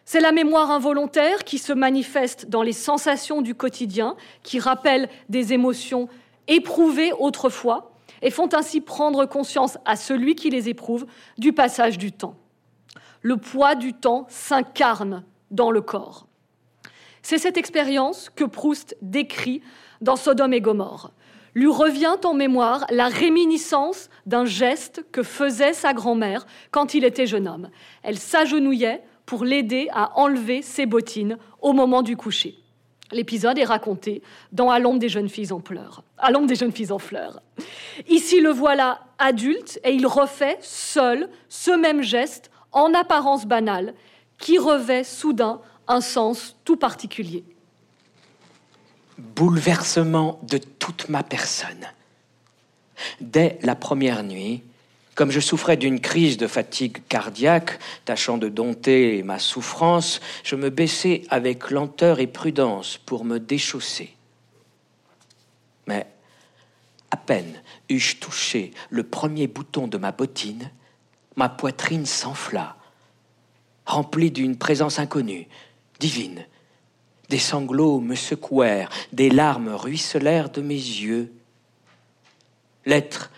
C'est la mémoire involontaire qui se manifeste dans les sensations du quotidien, qui rappellent des émotions éprouvées autrefois et font ainsi prendre conscience à celui qui les éprouve du passage du temps. Le poids du temps s'incarne dans le corps. C'est cette expérience que Proust décrit dans Sodome et Gomorre lui revient en mémoire la réminiscence d'un geste que faisait sa grand-mère quand il était jeune homme. Elle s'agenouillait pour l'aider à enlever ses bottines au moment du coucher. L'épisode est raconté dans À l'ombre des jeunes filles en pleurs. À des jeunes filles en fleurs. Ici, le voilà adulte et il refait seul ce même geste en apparence banal qui revêt soudain un sens tout particulier bouleversement de toute ma personne. Dès la première nuit, comme je souffrais d'une crise de fatigue cardiaque, tâchant de dompter ma souffrance, je me baissai avec lenteur et prudence pour me déchausser. Mais à peine eus-je touché le premier bouton de ma bottine, ma poitrine s'enfla, remplie d'une présence inconnue, divine, des sanglots me secouèrent, des larmes ruisselèrent de mes yeux. L'être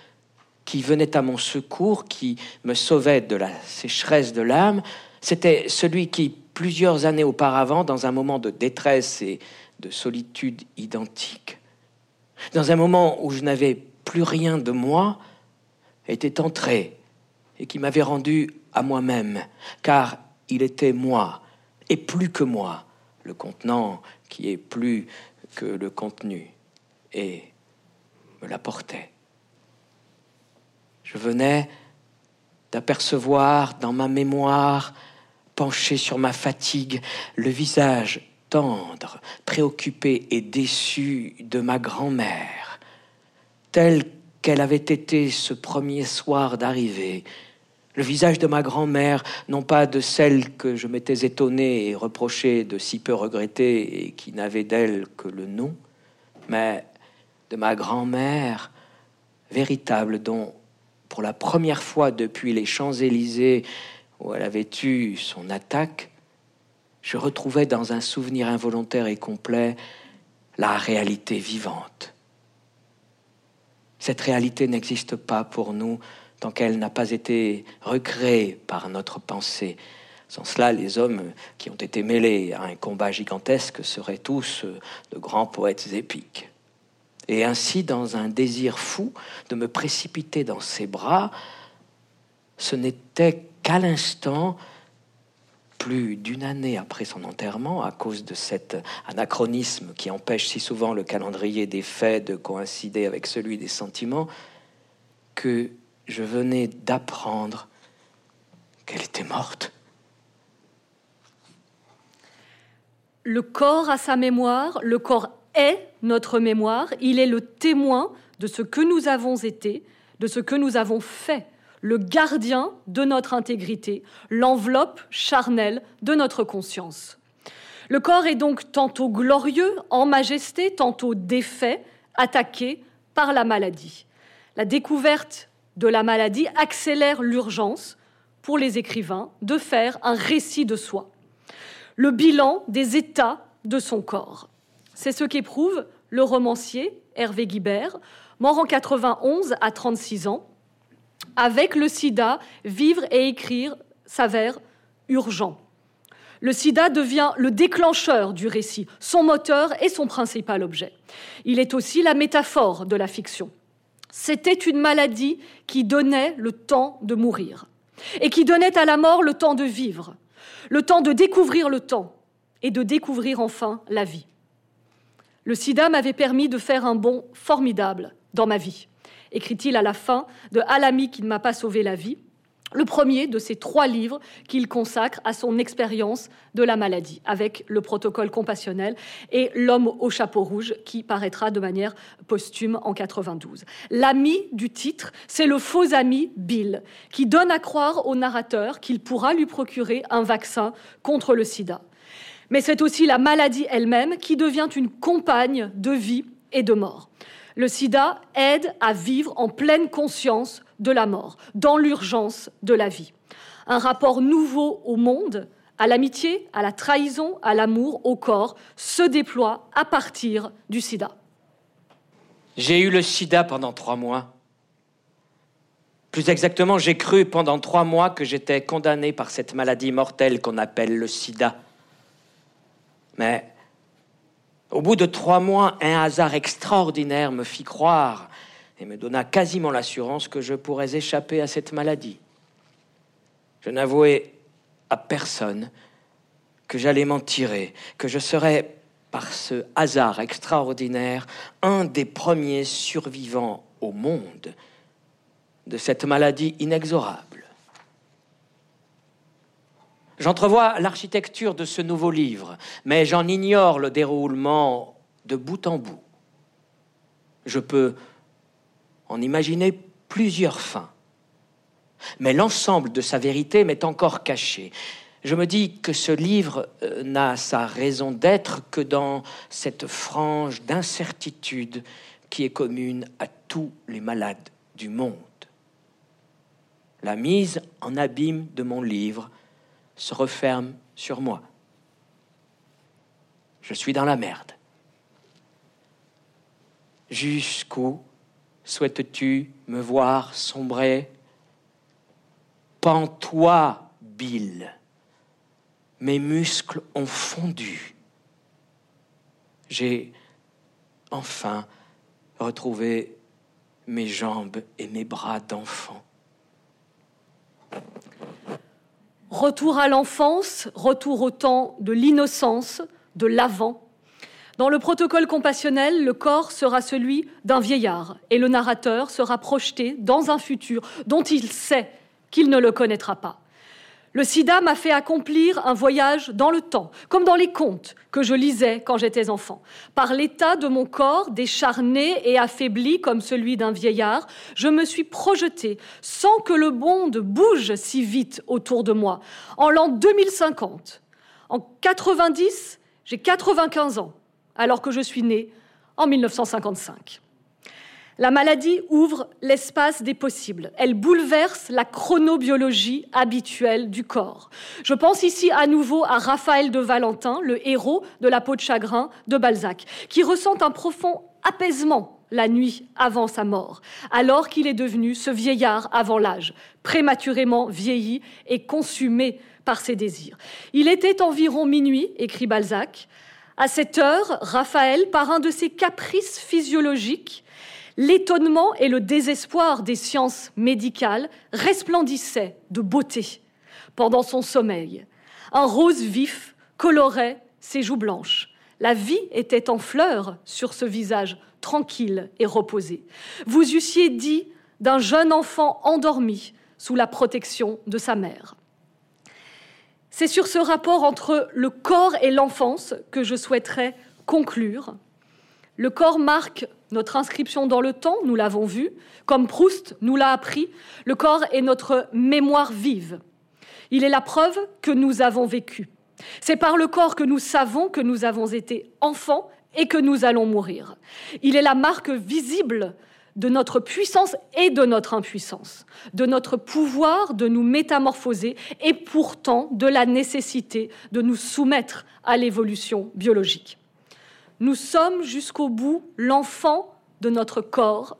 qui venait à mon secours, qui me sauvait de la sécheresse de l'âme, c'était celui qui, plusieurs années auparavant, dans un moment de détresse et de solitude identique, dans un moment où je n'avais plus rien de moi, était entré et qui m'avait rendu à moi-même, car il était moi et plus que moi le contenant qui est plus que le contenu, et me l'apportait. Je venais d'apercevoir dans ma mémoire, penché sur ma fatigue, le visage tendre, préoccupé et déçu de ma grand-mère, tel qu'elle avait été ce premier soir d'arrivée, le visage de ma grand-mère, non pas de celle que je m'étais étonné et reproché de si peu regretter et qui n'avait d'elle que le nom, mais de ma grand-mère véritable dont, pour la première fois depuis les Champs-Élysées où elle avait eu son attaque, je retrouvais dans un souvenir involontaire et complet la réalité vivante. Cette réalité n'existe pas pour nous tant qu'elle n'a pas été recréée par notre pensée, Sans cela, les hommes qui ont été mêlés à un combat gigantesque seraient tous de grands poètes épiques. Et ainsi, dans un désir fou de me précipiter dans ses bras, ce n'était qu'à l'instant plus d'une année après son enterrement, à cause de cet anachronisme qui empêche si souvent le calendrier des faits de coïncider avec celui des sentiments, que je venais d'apprendre qu'elle était morte. Le corps a sa mémoire, le corps est notre mémoire, il est le témoin de ce que nous avons été, de ce que nous avons fait le gardien de notre intégrité, l'enveloppe charnelle de notre conscience. Le corps est donc tantôt glorieux, en majesté, tantôt défait, attaqué par la maladie. La découverte de la maladie accélère l'urgence pour les écrivains de faire un récit de soi, le bilan des états de son corps. C'est ce qu'éprouve le romancier Hervé Guibert, mort en 91 à 36 ans, avec le sida, vivre et écrire s'avère urgent. Le sida devient le déclencheur du récit, son moteur et son principal objet. Il est aussi la métaphore de la fiction. C'était une maladie qui donnait le temps de mourir et qui donnait à la mort le temps de vivre, le temps de découvrir le temps et de découvrir enfin la vie. Le sida m'avait permis de faire un bond formidable dans ma vie écrit-il à la fin de À l'ami qui ne m'a pas sauvé la vie, le premier de ces trois livres qu'il consacre à son expérience de la maladie, avec le protocole compassionnel et L'homme au chapeau rouge, qui paraîtra de manière posthume en 92. L'ami du titre, c'est le faux ami Bill, qui donne à croire au narrateur qu'il pourra lui procurer un vaccin contre le sida. Mais c'est aussi la maladie elle-même qui devient une compagne de vie et de mort. Le sida aide à vivre en pleine conscience de la mort, dans l'urgence de la vie. Un rapport nouveau au monde, à l'amitié, à la trahison, à l'amour, au corps, se déploie à partir du sida. J'ai eu le sida pendant trois mois. Plus exactement, j'ai cru pendant trois mois que j'étais condamné par cette maladie mortelle qu'on appelle le sida. Mais au bout de trois mois, un hasard extraordinaire me fit croire et me donna quasiment l'assurance que je pourrais échapper à cette maladie. Je n'avouais à personne que j'allais m'en tirer, que je serais, par ce hasard extraordinaire, un des premiers survivants au monde de cette maladie inexorable. J'entrevois l'architecture de ce nouveau livre, mais j'en ignore le déroulement de bout en bout. Je peux en imaginer plusieurs fins, mais l'ensemble de sa vérité m'est encore caché. Je me dis que ce livre euh, n'a sa raison d'être que dans cette frange d'incertitude qui est commune à tous les malades du monde. La mise en abîme de mon livre se referme sur moi. Je suis dans la merde. Jusqu'où souhaites-tu me voir sombrer? Pends-toi, Bill. Mes muscles ont fondu. J'ai enfin retrouvé mes jambes et mes bras d'enfant. Retour à l'enfance, retour au temps de l'innocence, de l'avant. Dans le protocole compassionnel, le corps sera celui d'un vieillard et le narrateur sera projeté dans un futur dont il sait qu'il ne le connaîtra pas. Le sida m'a fait accomplir un voyage dans le temps, comme dans les contes que je lisais quand j'étais enfant. Par l'état de mon corps, décharné et affaibli comme celui d'un vieillard, je me suis projetée sans que le monde bouge si vite autour de moi. En l'an 2050, en 90, j'ai 95 ans, alors que je suis née en 1955. La maladie ouvre l'espace des possibles. Elle bouleverse la chronobiologie habituelle du corps. Je pense ici à nouveau à Raphaël de Valentin, le héros de La peau de chagrin de Balzac, qui ressent un profond apaisement la nuit avant sa mort, alors qu'il est devenu ce vieillard avant l'âge, prématurément vieilli et consumé par ses désirs. Il était environ minuit, écrit Balzac. À cette heure, Raphaël, par un de ses caprices physiologiques, l'étonnement et le désespoir des sciences médicales resplendissaient de beauté pendant son sommeil. Un rose vif colorait ses joues blanches. La vie était en fleurs sur ce visage tranquille et reposé. Vous eussiez dit d'un jeune enfant endormi sous la protection de sa mère. C'est sur ce rapport entre le corps et l'enfance que je souhaiterais conclure. Le corps marque notre inscription dans le temps, nous l'avons vu, comme Proust nous l'a appris, le corps est notre mémoire vive. Il est la preuve que nous avons vécu. C'est par le corps que nous savons que nous avons été enfants et que nous allons mourir. Il est la marque visible de notre puissance et de notre impuissance, de notre pouvoir de nous métamorphoser et pourtant de la nécessité de nous soumettre à l'évolution biologique. Nous sommes jusqu'au bout l'enfant de notre corps,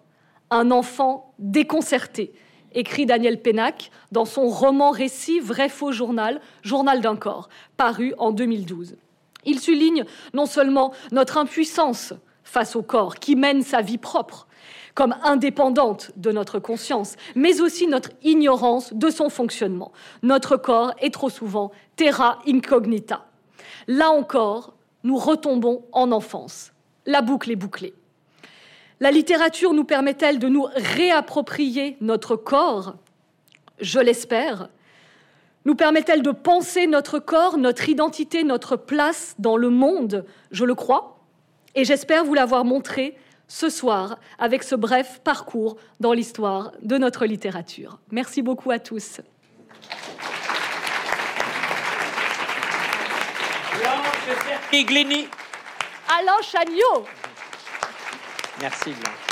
un enfant déconcerté, écrit Daniel Pénac dans son roman récit Vrai-faux journal, Journal d'un corps, paru en 2012. Il souligne non seulement notre impuissance face au corps qui mène sa vie propre, comme indépendante de notre conscience, mais aussi notre ignorance de son fonctionnement. Notre corps est trop souvent terra incognita. Là encore, nous retombons en enfance. La boucle est bouclée. La littérature nous permet-elle de nous réapproprier notre corps? Je l'espère. Nous permet-elle de penser notre corps, notre identité, notre place dans le monde? Je le crois. Et j'espère vous l'avoir montré ce soir avec ce bref parcours dans l'histoire de notre littérature. Merci beaucoup à tous. Alain Chagnot. Merci Blanche.